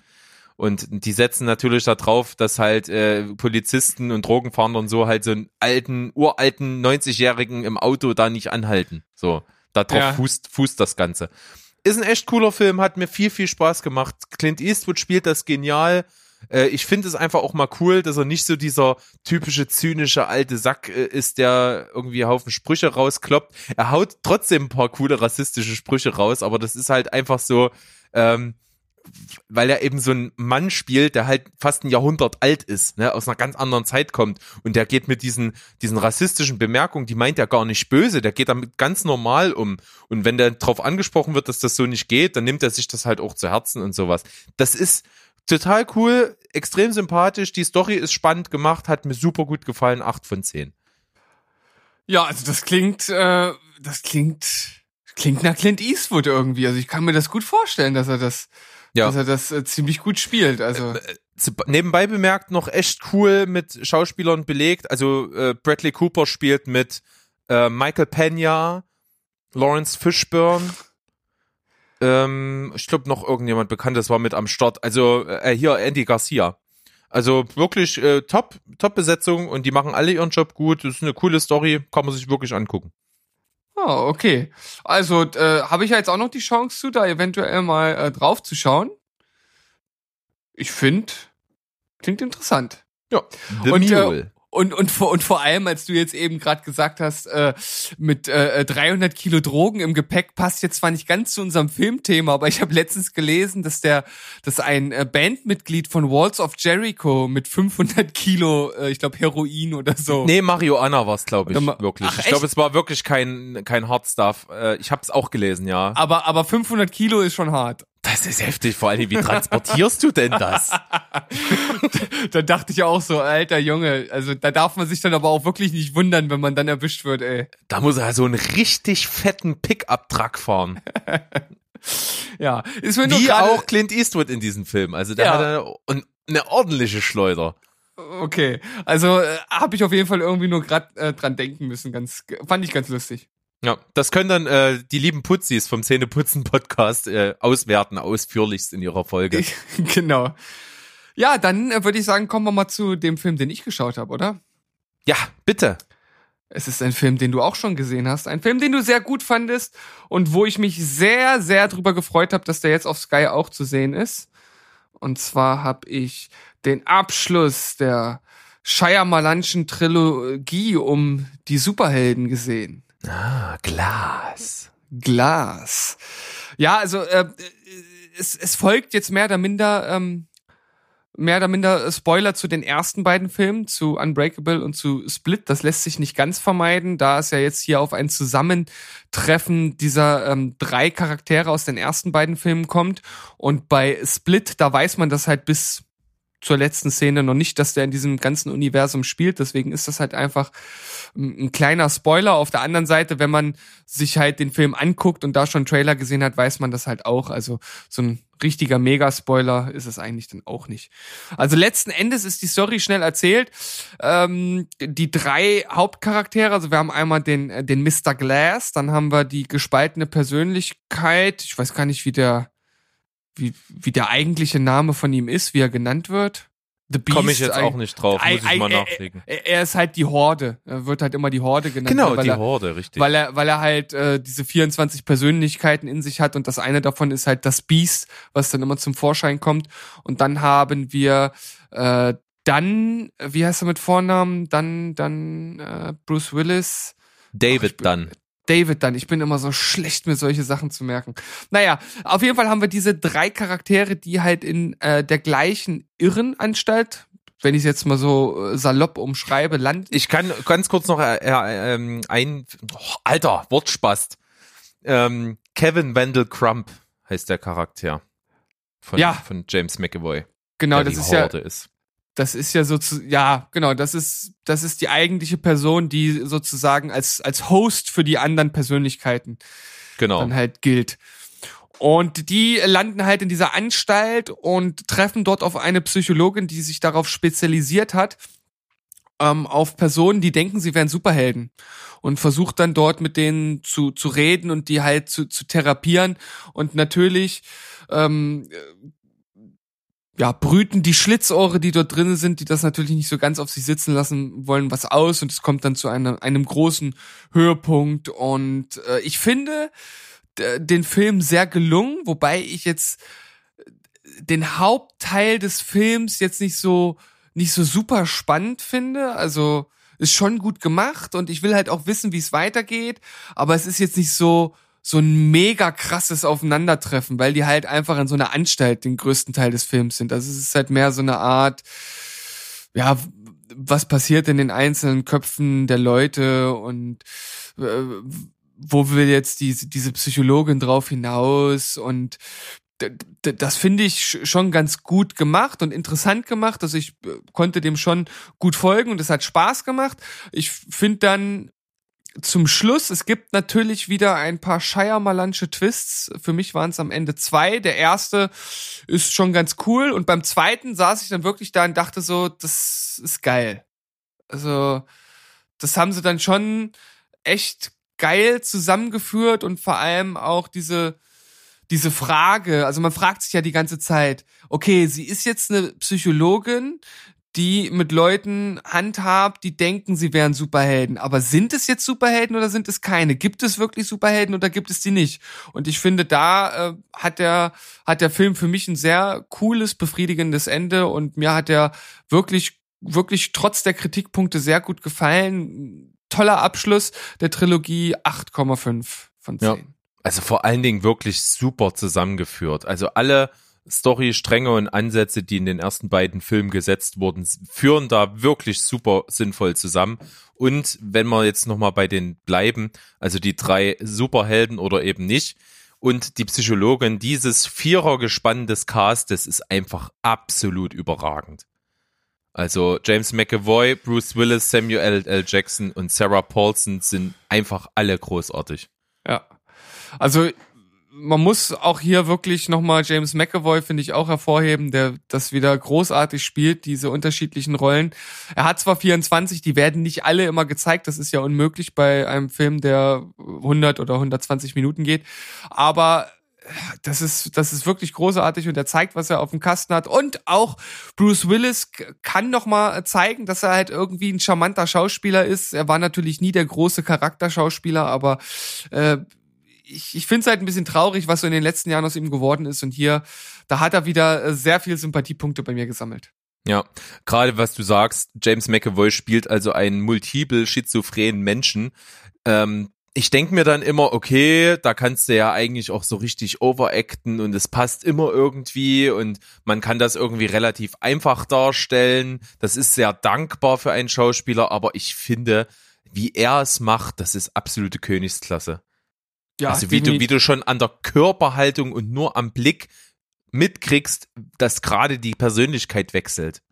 Und die setzen natürlich darauf, dass halt äh, Polizisten und Drogenfahnder und so halt so einen alten, uralten 90-Jährigen im Auto da nicht anhalten. So, darauf Ja. fußt, fußt das Ganze. Ist ein echt cooler Film, hat mir viel, viel Spaß gemacht. Clint Eastwood spielt das genial. Äh, ich finde es einfach auch mal cool, dass er nicht so dieser typische zynische alte Sack äh, ist, der irgendwie Haufen Sprüche rauskloppt. Er haut trotzdem ein paar coole rassistische Sprüche raus, aber das ist halt einfach so, ähm, weil er eben so ein Mann spielt, der halt fast ein Jahrhundert alt ist, ne, aus einer ganz anderen Zeit kommt und der geht mit diesen diesen rassistischen Bemerkungen, die meint er gar nicht böse, der geht damit ganz normal um und wenn der drauf angesprochen wird, dass das so nicht geht, dann nimmt er sich das halt auch zu Herzen und sowas. Das ist total cool, extrem sympathisch, die Story ist spannend gemacht, hat mir super gut gefallen, acht von zehn. Ja, also das klingt, äh, das klingt, klingt nach Clint Eastwood irgendwie. Also ich kann mir das gut vorstellen, dass er das, Ja. dass er das äh, ziemlich gut spielt. Also zu- nebenbei bemerkt noch echt cool mit Schauspielern belegt. Also äh, Bradley Cooper spielt mit äh, Michael Pena, Lawrence Fishburne. Ähm, ich glaube noch irgendjemand bekanntes war mit am Start. Also äh, hier Andy Garcia. Also wirklich äh, top, top Besetzung und die machen alle ihren Job gut. Das ist eine coole Story, kann man sich wirklich angucken. Ah, okay. Also äh, habe ich ja jetzt auch noch die Chance zu, da eventuell mal äh, drauf zu schauen. Ich finde, klingt interessant. Ja, The Und, äh, Mule. Und, und, vor, und vor allem, als du jetzt eben gerade gesagt hast, äh, mit äh, 300 Kilo Drogen im Gepäck passt jetzt zwar nicht ganz zu unserem Filmthema, aber ich habe letztens gelesen, dass der, dass ein äh, Bandmitglied von Walls of Jericho mit 500 Kilo, äh, ich glaube Heroin oder so. Nee, Marihuana war es, glaube ich, Oder wirklich. Ach, ich glaube, es war wirklich kein, kein Hard Stuff. Äh, ich habe es auch gelesen, ja. Aber, aber 500 Kilo ist schon hart. Das ist heftig, vor allem, wie transportierst du denn das? Da dachte ich auch so, alter Junge, also da darf man sich dann aber auch wirklich nicht wundern, wenn man dann erwischt wird, ey. Da muss er so einen richtig fetten Pickup-Truck fahren. Ja, ist mir nur Wie gerade auch Clint Eastwood in diesem Film. Also der Ja. hat eine, eine ordentliche Schleuder. Okay, also äh, habe ich auf jeden Fall irgendwie nur gerade äh, dran denken müssen. Ganz fand ich ganz lustig. Ja, das können dann äh, die lieben Putzis vom Zähneputzen-Podcast äh, auswerten, ausführlichst in ihrer Folge. genau. Ja, dann äh, würde ich sagen, kommen wir mal zu dem Film, den ich geschaut habe, oder? Ja, bitte. Es ist ein Film, den du auch schon gesehen hast. Ein Film, den du sehr gut fandest und wo ich mich sehr, sehr drüber gefreut habe, dass der jetzt auf Sky auch zu sehen ist. Und zwar habe ich den Abschluss der Shyamalanschen Trilogie um die Superhelden gesehen. Ah, Glas. Glas. Ja, also äh, es, es folgt jetzt mehr oder minder ähm, mehr oder minder Spoiler zu den ersten beiden Filmen, zu Unbreakable und zu Split. Das lässt sich nicht ganz vermeiden, da es ja jetzt hier auf ein Zusammentreffen dieser ähm, drei Charaktere aus den ersten beiden Filmen kommt. Und bei Split, da weiß man das halt bis zur letzten Szene noch nicht, dass der in diesem ganzen Universum spielt. Deswegen ist das halt einfach ein kleiner Spoiler. Auf der anderen Seite, wenn man sich halt den Film anguckt und da schon Trailer gesehen hat, weiß man das halt auch. Also so ein richtiger Mega-Spoiler ist es eigentlich dann auch nicht. Also letzten Endes ist die Story schnell erzählt. Ähm, die drei Hauptcharaktere, also wir haben einmal den, äh, den Mr. Glass, dann haben wir die gespaltene Persönlichkeit. Ich weiß gar nicht, wie der, wie, wie der eigentliche Name von ihm ist, wie er genannt wird. The Beast. Komme ich jetzt auch nicht drauf, muss ich mal nachlegen. Er ist halt die Horde. Er wird halt immer die Horde genannt. Genau, die er, Horde, richtig. Weil er, weil er halt äh, diese 24 Persönlichkeiten in sich hat und das eine davon ist halt das Beast, was dann immer zum Vorschein kommt. Und dann haben wir äh, dann, wie heißt er mit Vornamen? Dann, dann äh, Bruce Willis. David Ach, dann. David dann. Ich bin immer so schlecht, mir solche Sachen zu merken. Naja, auf jeden Fall haben wir diese drei Charaktere, die halt in äh, der gleichen Irrenanstalt, wenn ich es jetzt mal so äh, salopp umschreibe, landen. Ich kann ganz kurz noch äh, äh, ähm, ein, oh, alter, Wortspast. Ähm, Kevin Wendell Crump heißt der Charakter von, ja. von James McAvoy. Genau, das ist Horde ja. Ist das ist ja so zu, ja, genau, das ist, das ist die eigentliche Person, die sozusagen als, als Host für die anderen Persönlichkeiten genau. dann halt gilt. Und die landen halt in dieser Anstalt und treffen dort auf eine Psychologin, die sich darauf spezialisiert hat, ähm, auf Personen, die denken, sie wären Superhelden. Und versucht dann dort mit denen zu, zu reden und die halt zu, zu therapieren. Und natürlich ähm, ja, brüten die Schlitzohre, die dort drinnen sind, die das natürlich nicht so ganz auf sich sitzen lassen wollen, was aus. Und es kommt dann zu einem, einem großen Höhepunkt. Und äh, ich finde den Film sehr gelungen, wobei ich jetzt den Hauptteil des Films jetzt nicht so nicht so super spannend finde, also ist schon gut gemacht. Und ich will halt auch wissen, wie es weitergeht, aber es ist jetzt nicht so so ein mega krasses Aufeinandertreffen, weil die halt einfach in so einer Anstalt den größten Teil des Films sind. Also es ist halt mehr so eine Art, ja, was passiert in den einzelnen Köpfen der Leute und äh, wo will jetzt diese, diese Psychologin drauf hinaus und das finde ich schon ganz gut gemacht und interessant gemacht. Also ich äh, konnte dem schon gut folgen und es hat Spaß gemacht. Ich finde dann zum Schluss, es gibt natürlich wieder ein paar Shire-Malansche Twists. Für mich waren es am Ende zwei. Der erste ist schon ganz cool. Und beim zweiten saß ich dann wirklich da und dachte so, das ist geil. Also, das haben sie dann schon echt geil zusammengeführt und vor allem auch diese, diese Frage, also man fragt sich ja die ganze Zeit, okay, sie ist jetzt eine Psychologin, die mit Leuten handhabt, die denken, sie wären Superhelden. Aber sind es jetzt Superhelden oder sind es keine? Gibt es wirklich Superhelden oder gibt es die nicht? Und ich finde, da äh, hat der hat der Film für mich ein sehr cooles, befriedigendes Ende und mir hat er wirklich wirklich trotz der Kritikpunkte sehr gut gefallen. Toller Abschluss der Trilogie 8,5 von 10. Ja. Also vor allen Dingen wirklich super zusammengeführt. Also alle Story-Stränge und Ansätze, die in den ersten beiden Filmen gesetzt wurden, führen da wirklich super sinnvoll zusammen. Und wenn wir jetzt nochmal bei den bleiben, also die drei Superhelden oder eben nicht, und die Psychologin, dieses Vierergespann des Castes ist einfach absolut überragend. Also James McAvoy, Bruce Willis, Samuel L. Jackson und Sarah Paulson sind einfach alle großartig. Ja. Also man muss auch hier wirklich nochmal James McAvoy, finde ich, auch hervorheben, der das wieder großartig spielt, diese unterschiedlichen Rollen. Er hat zwar 24, die werden nicht alle immer gezeigt, das ist ja unmöglich bei einem Film, der 100 oder 120 Minuten geht, aber das ist, das ist wirklich großartig und er zeigt, was er auf dem Kasten hat. Und auch Bruce Willis kann noch mal zeigen, dass er halt irgendwie ein charmanter Schauspieler ist. Er war natürlich nie der große Charakterschauspieler, aber äh, ich, ich finde es halt ein bisschen traurig, was so in den letzten Jahren aus ihm geworden ist. Und hier, da hat er wieder äh, sehr viel Sympathiepunkte bei mir gesammelt. Ja, gerade was du sagst, James McAvoy spielt also einen multiple schizophrenen Menschen. Ähm, ich denke mir dann immer, okay, da kannst du ja eigentlich auch so richtig overacten und es passt immer irgendwie und man kann das irgendwie relativ einfach darstellen. Das ist sehr dankbar für einen Schauspieler, aber ich finde, wie er es macht, das ist absolute Königsklasse. Ja, also wie du, wie du schon an der Körperhaltung und nur am Blick mitkriegst, dass gerade die Persönlichkeit wechselt.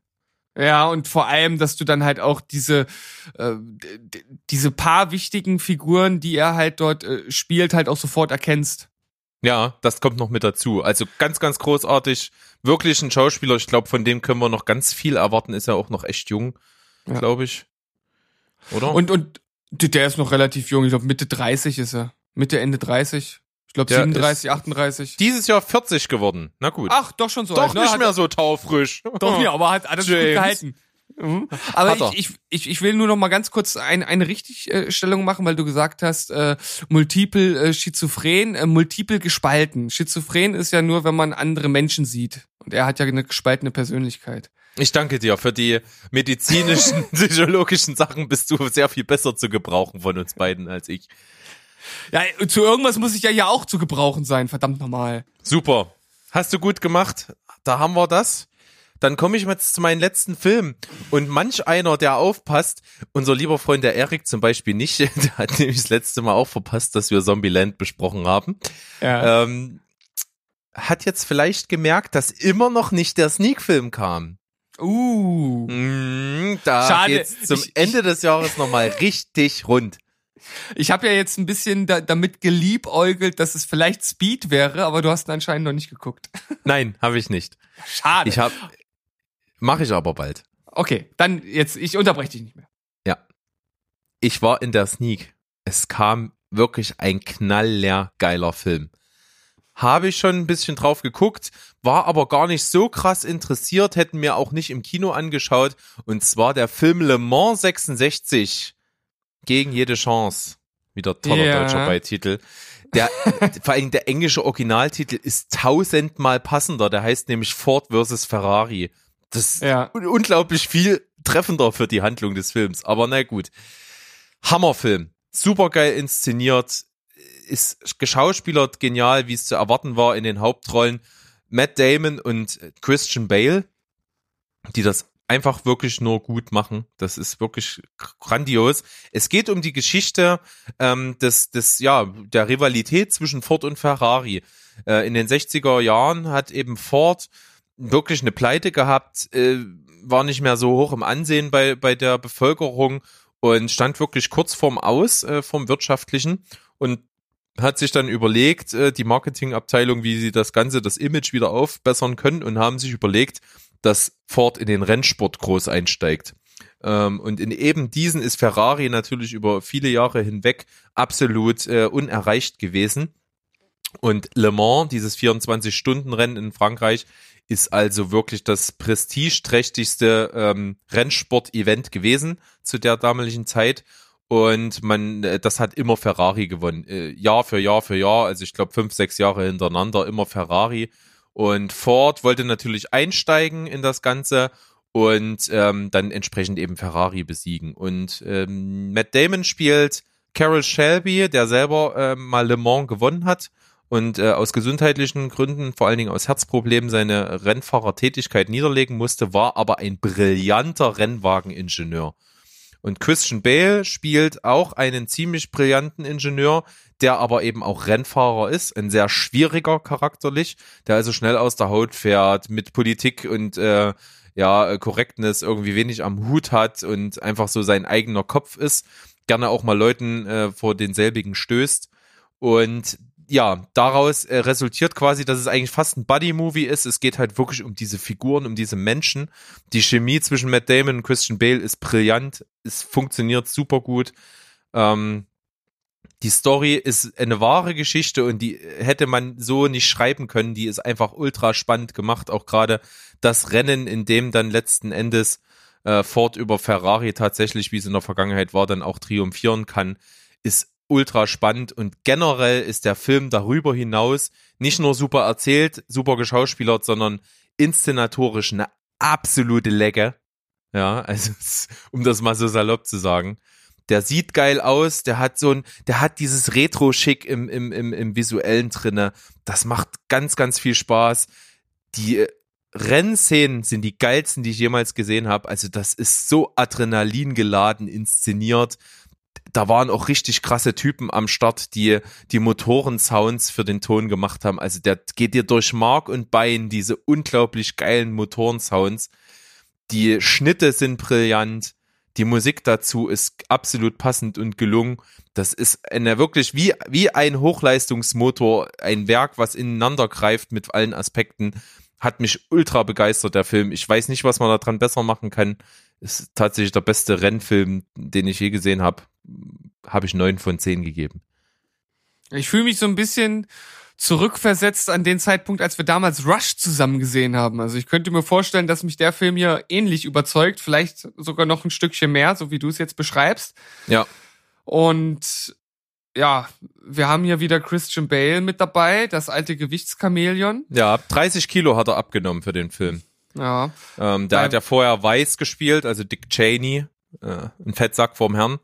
Ja, und vor allem, dass du dann halt auch diese, äh, diese paar wichtigen Figuren, die er halt dort äh, spielt, halt auch sofort erkennst. Ja, das kommt noch mit dazu. Also ganz, ganz großartig. Wirklich ein Schauspieler. Ich glaube, von dem können wir noch ganz viel erwarten. Ist ja auch noch echt jung, Ja. glaube ich. Oder? Und, und der ist noch relativ jung, ich glaube Mitte 30 ist er. Mitte, Ende 30. Ich glaube Der 37, 38. dieses Jahr 40 geworden. Na gut. Ach, doch schon so Doch alt, ne? nicht Hat- mehr so taufrisch. Doch, ja, aber hat, hat das gut gehalten. Mhm. Aber er. ich, ich, ich, ich will nur noch mal ganz kurz ein, eine Richtigstellung machen, weil du gesagt hast, äh, multiple äh, schizophren, äh, multiple gespalten. Schizophren ist ja nur, wenn man andere Menschen sieht. Und er hat ja eine gespaltene Persönlichkeit. Ich danke dir für die medizinischen, psychologischen Sachen. Bist du sehr viel besser zu gebrauchen von uns beiden als ich. Ja, zu irgendwas muss ich ja hier auch zu gebrauchen sein, verdammt nochmal. Super. Hast du gut gemacht. Da haben wir das. Dann komme ich jetzt zu meinem letzten Film. Und manch einer, der aufpasst, unser lieber Freund der Erik zum Beispiel nicht, der hat nämlich das letzte Mal auch verpasst, dass wir Zombieland besprochen haben, Ja. ähm, hat jetzt vielleicht gemerkt, dass immer noch nicht der Sneak-Film kam. Uh. Mm, da Schade. geht's zum Ich- Ende des Jahres nochmal richtig rund. Ich habe ja jetzt ein bisschen da, damit geliebäugelt, dass es vielleicht Speed wäre, aber du hast ihn anscheinend noch nicht geguckt. Nein, habe ich nicht. Schade. Ich habe, mache ich aber bald. okay, dann jetzt, ich unterbreche dich nicht mehr. ich war in der Sneak. Es kam wirklich ein knallleer geiler Film. Habe ich schon ein bisschen drauf geguckt, war aber gar nicht so krass interessiert, hätten mir auch nicht im Kino angeschaut. Und zwar der Film Le Mans 66 gegen jede Chance. Wieder toller Ja. deutscher Beititel. Der, vor allem der englische Originaltitel ist tausendmal passender. Der heißt nämlich Ford versus Ferrari. Das ist Ja. un- unglaublich viel treffender für die Handlung des Films. Aber na gut. Hammerfilm. Supergeil inszeniert. Ist geschauspielert genial, wie es zu erwarten war in den Hauptrollen. Matt Damon und Christian Bale, die das einfach wirklich nur gut machen. Das ist wirklich grandios. Es geht um die Geschichte ähm, des, des, ja, der Rivalität zwischen Ford und Ferrari. Äh, in den 60er Jahren hat eben Ford wirklich eine Pleite gehabt, äh, war nicht mehr so hoch im Ansehen bei, bei der Bevölkerung und stand wirklich kurz vorm Aus äh, vom Wirtschaftlichen und hat sich dann überlegt, äh, die Marketingabteilung, wie sie das Ganze, das Image wieder aufbessern können und haben sich überlegt, dass Ford in den Rennsport groß einsteigt. Ähm, und in eben diesen ist Ferrari natürlich über viele Jahre hinweg absolut äh, unerreicht gewesen. Und Le Mans, dieses 24-Stunden-Rennen in Frankreich, ist also wirklich das prestigeträchtigste ähm, Rennsport-Event gewesen zu der damaligen Zeit. Und man, äh, das hat immer Ferrari gewonnen. Äh, Jahr für Jahr für Jahr, also ich glaube fünf, sechs Jahre hintereinander, immer Ferrari. Und Ford wollte natürlich einsteigen in das Ganze und ähm, dann entsprechend eben Ferrari besiegen. Und ähm, Matt Damon spielt Carol Shelby, der selber ähm, mal Le Mans gewonnen hat und äh, aus gesundheitlichen Gründen, vor allen Dingen aus Herzproblemen, seine Rennfahrertätigkeit niederlegen musste, war aber ein brillanter Rennwageningenieur. Und Christian Bale spielt auch einen ziemlich brillanten Ingenieur, der aber eben auch Rennfahrer ist, ein sehr schwieriger charakterlich, der also schnell aus der Haut fährt, mit Politik und äh, ja, Korrektness irgendwie wenig am Hut hat und einfach so sein eigener Kopf ist, gerne auch mal Leuten äh, vor denselbigen stößt. Und ja, daraus äh, resultiert quasi, dass es eigentlich fast ein Buddy-Movie ist. Es geht halt wirklich um diese Figuren, um diese Menschen. Die Chemie zwischen Matt Damon und Christian Bale ist brillant. Es funktioniert super gut. Ähm, die Story ist eine wahre Geschichte und die hätte man so nicht schreiben können. Die ist einfach ultra spannend gemacht. Auch gerade das Rennen, in dem dann letzten Endes äh, Ford über Ferrari tatsächlich, wie es in der Vergangenheit war, dann auch triumphieren kann, ist ultra spannend und generell ist der Film darüber hinaus nicht nur super erzählt, super geschauspielert, sondern inszenatorisch eine absolute Lecke. Ja, also um das mal so salopp zu sagen. Der sieht geil aus, der hat so ein, der hat dieses Retro-Schick im, im, im, im Visuellen drinne. Das macht ganz, ganz viel Spaß. Die äh, Rennszenen sind die geilsten, die ich jemals gesehen habe. Also das ist so adrenalingeladen inszeniert da waren auch richtig krasse Typen am Start, die die Motoren-Sounds für den Ton gemacht haben. Also der geht dir durch Mark und Bein, diese unglaublich geilen Motoren-Sounds. Die Schnitte sind brillant. Die Musik dazu ist absolut passend und gelungen. Das ist eine wirklich wie, wie ein Hochleistungsmotor, ein Werk, was ineinander greift mit allen Aspekten. Hat mich ultra begeistert, der Film. Ich weiß nicht, was man daran besser machen kann. Ist tatsächlich der beste Rennfilm, den ich je gesehen habe. Habe ich neun von zehn gegeben. Ich fühle mich so ein bisschen zurückversetzt an den Zeitpunkt, als wir damals Rush zusammen gesehen haben. Also ich könnte mir vorstellen, dass mich der Film hier ähnlich überzeugt, vielleicht sogar noch ein Stückchen mehr, so wie du es jetzt beschreibst. Ja. Und ja, wir haben hier wieder Christian Bale mit dabei, das alte Gewichtschamäleon. Ja, 30 Kilo hat er abgenommen für den Film. Ja. Ähm, der Weil- hat ja vorher Weiß gespielt, also Dick Cheney, äh, ein Fettsack vorm Herrn.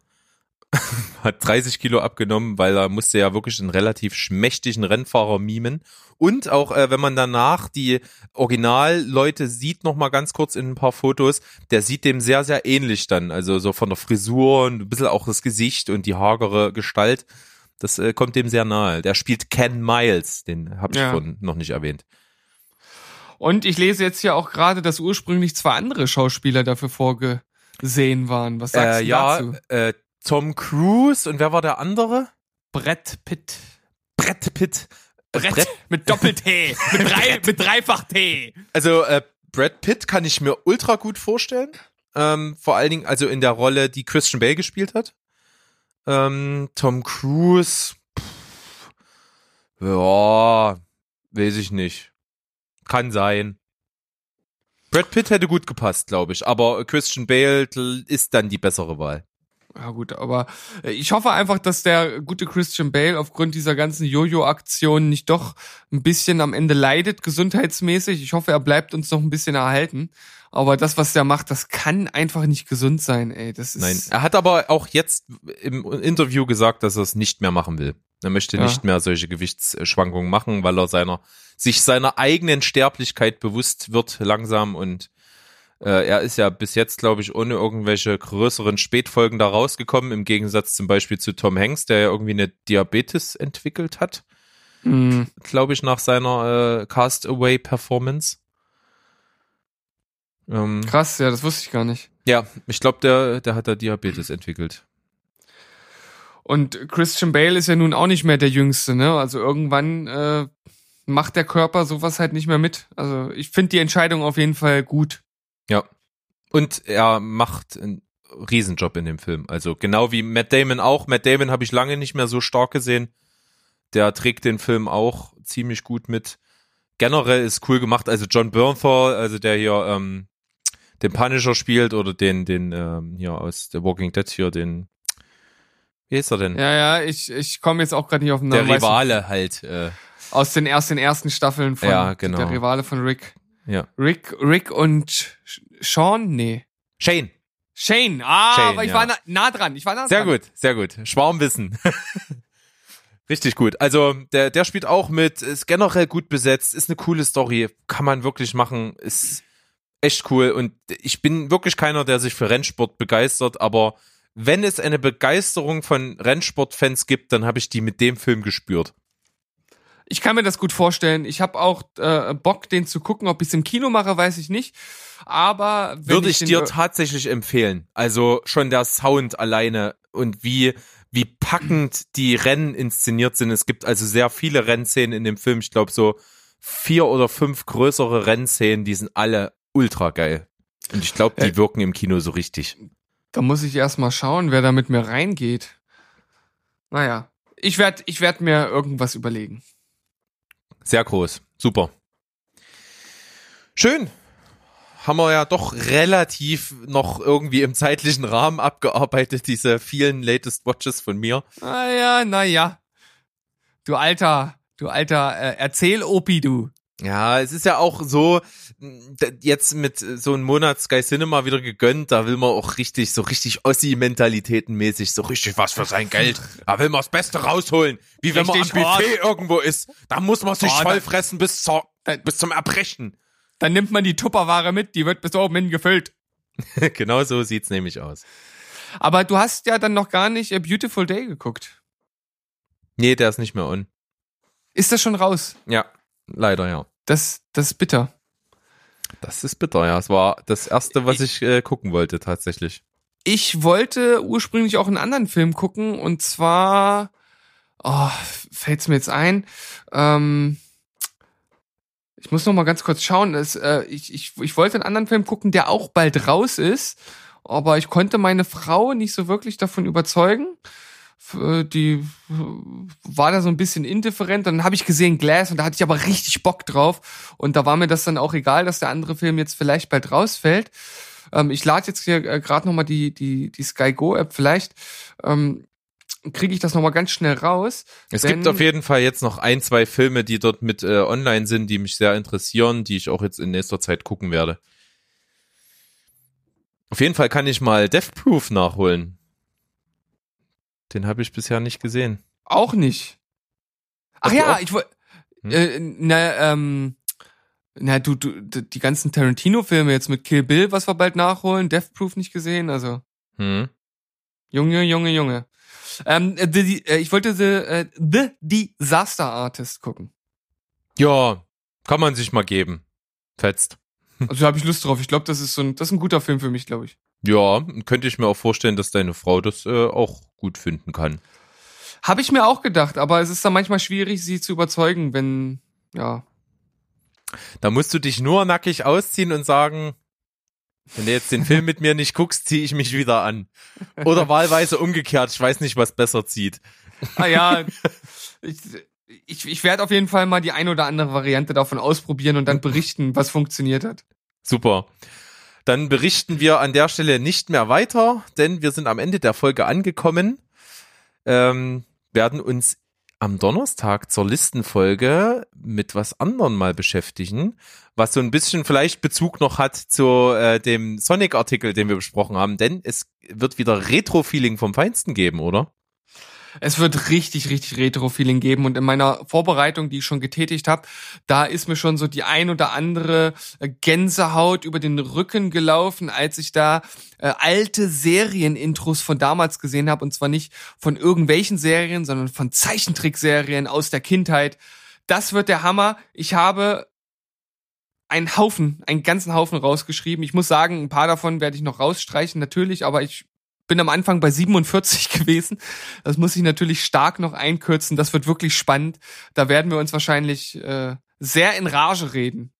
hat 30 Kilo abgenommen, weil er musste ja wirklich einen relativ schmächtigen Rennfahrer mimen. Und auch, äh, wenn man danach die Originalleute sieht, noch mal ganz kurz in ein paar Fotos, der sieht dem sehr, sehr ähnlich dann. Also so von der Frisur und ein bisschen auch das Gesicht und die hagere Gestalt. Das äh, kommt dem sehr nahe. Der spielt Ken Miles, den habe ich Ja. vorhin noch nicht erwähnt. Und ich lese jetzt hier auch gerade, dass ursprünglich zwei andere Schauspieler dafür vorgesehen waren. Was sagst Äh, du ja, dazu? äh, Tom Cruise und wer war der andere? Brett Pitt. Brett Pitt. Äh, Brett, mit Doppel-T. mit, drei, mit Dreifach-T. Also äh, Brad Pitt kann ich mir ultra gut vorstellen. Ähm, vor allen Dingen also in der Rolle, die Christian Bale gespielt hat. Ähm, Tom Cruise. Pff, ja, weiß ich nicht. Kann sein. Brad Pitt hätte gut gepasst, glaube ich. Aber Christian Bale ist dann die bessere Wahl. Ja gut, aber äh, ich hoffe einfach, dass der gute Christian Bale aufgrund dieser ganzen Jojo-Aktion nicht doch ein bisschen am Ende leidet, gesundheitsmäßig. Ich hoffe, er bleibt uns noch ein bisschen erhalten. Aber das, was der macht, das kann einfach nicht gesund sein, ey. Das ist. Nein, er hat aber auch jetzt im Interview gesagt, dass er es nicht mehr machen will. Er möchte Ja. nicht mehr solche Gewichtsschwankungen machen, weil er seiner sich seiner eigenen Sterblichkeit bewusst wird langsam und äh, er ist ja bis jetzt, glaube ich, ohne irgendwelche größeren Spätfolgen da rausgekommen, im Gegensatz zum Beispiel zu Tom Hanks, der ja irgendwie eine Diabetes entwickelt hat, Mm, glaube ich, nach seiner äh, Castaway-Performance. Ähm, krass, ja, das wusste ich gar nicht. ja, ich glaube, der, der hat da Diabetes entwickelt. Und Christian Bale ist ja nun auch nicht mehr der Jüngste, ne? Also irgendwann äh, macht der Körper sowas halt nicht mehr mit. Also ich finde die Entscheidung auf jeden Fall gut. Ja. Und er macht einen Riesenjob in dem Film. Also genau wie Matt Damon auch. Matt Damon habe ich lange nicht mehr so stark gesehen. Der trägt den Film auch ziemlich gut mit. Generell ist cool gemacht. Also John Bernthal, also der hier ähm, den Punisher spielt oder den, den ähm, hier aus The Walking Dead hier, den wie ist er denn? Ja, ja, ich, ich komme jetzt auch gerade nicht auf den der Namen. Du, Rivale halt. Äh, Aus den ersten, ersten Staffeln von Ja, genau. der Rivale von Rick. Ja. Rick, Rick und Sean? Nee. Shane. Shane. Ah, Shane, aber ich ja. war nah, nah dran. Ich war nah Sehr dran. gut, sehr gut. Schwarmwissen. Richtig gut. Also der, der spielt auch mit, ist generell gut besetzt, ist eine coole Story, kann man wirklich machen, ist echt cool. Und ich bin wirklich keiner, der sich für Rennsport begeistert, aber wenn es eine Begeisterung von Rennsportfans gibt, dann habe ich die mit dem Film gespürt. Ich kann mir das gut vorstellen. Ich habe auch äh, Bock, den zu gucken. Ob ich es im Kino mache, weiß ich nicht. Aber wenn Würde ich den dir ir- tatsächlich empfehlen. Also schon der Sound alleine und wie, wie packend die Rennen inszeniert sind. Es gibt also sehr viele Rennszenen in dem Film. Ich glaube so vier oder fünf größere Rennszenen, die sind alle ultra geil. Und ich glaube, die Äh, wirken im Kino so richtig. Da muss ich erst mal schauen, wer da mit mir reingeht. Naja, ich werd, ich werd mir irgendwas überlegen. Sehr groß. Super. Schön. Haben wir ja doch relativ noch irgendwie im zeitlichen Rahmen abgearbeitet, diese vielen Latest Watches von mir. Naja, naja. Du alter, du alter äh, Erzähl-Opi, du. Ja, es ist ja auch so, d- jetzt mit so einem Monat Sky Cinema wieder gegönnt, da will man auch richtig, so richtig Ossi-Mentalitäten-mäßig, so richtig was für sein Geld. Da will man das Beste rausholen. Wie wenn Richtig, man am. Buffet irgendwo ist. Da muss man sich Oh, vollfressen bis, zur, bis zum Erbrechen. Dann nimmt man die Tupperware mit, die wird bis oben hin gefüllt. genau so sieht's nämlich aus. Aber du hast ja dann noch gar nicht A Beautiful Day geguckt. Nee, der ist nicht mehr on. Ist das schon raus? Ja, leider ja. Das, das ist bitter. Das ist bitter, ja. Es war das erste, was ich äh, gucken wollte, tatsächlich. Ich wollte ursprünglich auch einen anderen Film gucken und zwar, oh, fällt's mir jetzt ein. Ähm, ich muss noch mal ganz kurz schauen. Es, äh, ich, ich, ich wollte einen anderen Film gucken, der auch bald raus ist, aber ich konnte meine Frau nicht so wirklich davon überzeugen. Äh, Die war da so ein bisschen indifferent. Dann habe ich gesehen Glass und da hatte ich aber richtig Bock drauf. Und da war mir das dann auch egal, dass der andere Film jetzt vielleicht bald rausfällt. Ähm, ich lade jetzt hier äh, gerade noch mal die die die Sky Go App. Vielleicht ähm, kriege ich das noch mal ganz schnell raus. Es gibt auf jeden Fall jetzt noch ein, zwei Filme, die dort mit äh, online sind, die mich sehr interessieren, die ich auch jetzt in nächster Zeit gucken werde. Auf jeden Fall kann ich mal Death Proof nachholen. Den habe ich bisher nicht gesehen. Auch nicht. Ach du ja, auch- ich wollte. Hm? Äh, na, ähm, na, du, du, die ganzen Tarantino-Filme jetzt mit Kill Bill, was wir bald nachholen, Death Proof nicht gesehen, also Hm. Junge, Junge, Junge. Ähm, äh, the, äh, ich wollte The, äh, The Disaster Artist gucken. Ja, kann man sich mal geben. Fetzt. Also da habe ich Lust drauf. Ich glaube, das ist so ein, das ist ein guter Film für mich, glaube ich. Ja, könnte ich mir auch vorstellen, dass deine Frau das äh, auch gut finden kann. Habe ich mir auch gedacht, aber es ist dann manchmal schwierig, sie zu überzeugen, wenn, ja. Da musst du dich nur nackig ausziehen und sagen, wenn du jetzt den Film mit mir nicht guckst, ziehe ich mich wieder an. Oder wahlweise umgekehrt, ich weiß nicht, was besser zieht. Ah ja, ich, ich, ich werde auf jeden Fall mal die ein oder andere Variante davon ausprobieren und dann berichten, was funktioniert hat. Super. Dann berichten wir an der Stelle nicht mehr weiter, denn wir sind am Ende der Folge angekommen. Ähm, werden uns am Donnerstag zur Listenfolge mit was anderem mal beschäftigen, was so ein bisschen vielleicht Bezug noch hat zu äh, dem Sonic-Artikel, den wir besprochen haben, denn es wird wieder Retro-Feeling vom Feinsten geben, oder? Es wird richtig, richtig Retro-Feeling geben und in meiner Vorbereitung, die ich schon getätigt habe, da ist mir schon so die ein oder andere äh, Gänsehaut über den Rücken gelaufen, als ich da äh, alte Serienintros von damals gesehen habe und zwar nicht von irgendwelchen Serien, sondern von Zeichentrickserien aus der Kindheit. Das wird der Hammer. Ich habe einen Haufen, einen ganzen Haufen rausgeschrieben. Ich muss sagen, ein paar davon werde ich noch rausstreichen, natürlich, aber ich bin am Anfang bei 47 gewesen. Das muss ich natürlich stark noch einkürzen. Das wird wirklich spannend. Da werden wir uns wahrscheinlich äh, sehr in Rage reden.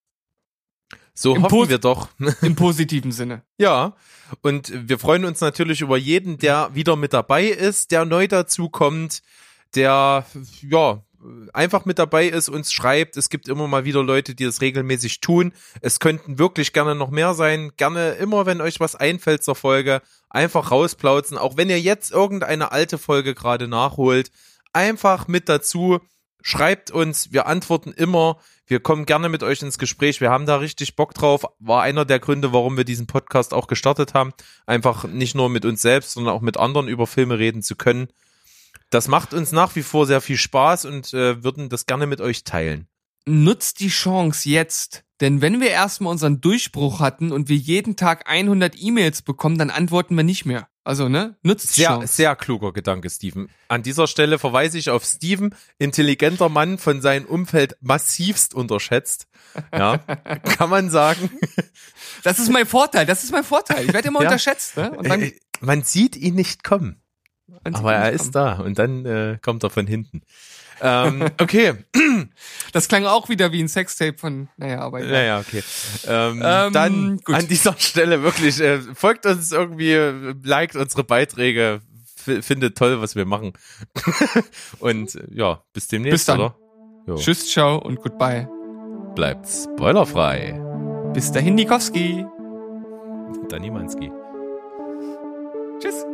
So Im hoffen wir doch. Im positiven Sinne. Ja, und wir freuen uns natürlich über jeden, der wieder mit dabei ist, der neu dazukommt, der ja einfach mit dabei ist, uns schreibt. Es gibt immer mal wieder Leute, die das regelmäßig tun. Es könnten wirklich gerne noch mehr sein. Gerne immer, wenn euch was einfällt zur Folge, einfach rausplauzen. Auch wenn ihr jetzt irgendeine alte Folge gerade nachholt, einfach mit dazu. Schreibt uns, wir antworten immer. Wir kommen gerne mit euch ins Gespräch. Wir haben da richtig Bock drauf. War einer der Gründe, warum wir diesen Podcast auch gestartet haben. Einfach nicht nur mit uns selbst, sondern auch mit anderen über Filme reden zu können. Das macht uns nach wie vor sehr viel Spaß und äh, würden das gerne mit euch teilen. Nutzt die Chance jetzt. Denn wenn wir erstmal unseren Durchbruch hatten und wir jeden Tag 100 E-Mails bekommen, dann antworten wir nicht mehr. Also, ne? Nutzt die Sehr, Chance. sehr kluger Gedanke, Steven. An dieser Stelle verweise ich auf Steven, intelligenter Mann, von seinem Umfeld massivst unterschätzt. Ja, kann man sagen. Das ist mein Vorteil. Das ist mein Vorteil. Ich werde immer Ja. unterschätzt. Ne? Dann, Äh, man sieht ihn nicht kommen. Aber er ist da und dann äh, kommt er von hinten. ähm, okay, Das klang auch wieder wie ein Sextape von, naja, aber egal. naja, okay. Ähm, Ähm, dann gut. an dieser Stelle wirklich, äh, folgt uns irgendwie, liked unsere Beiträge, findet toll, was wir machen. und äh, ja, bis demnächst, Bis dann. oder? Jo. Tschüss, ciao und goodbye. Bleibt spoilerfrei. Bis dahin, Nikowski. Danimanski. Tschüss.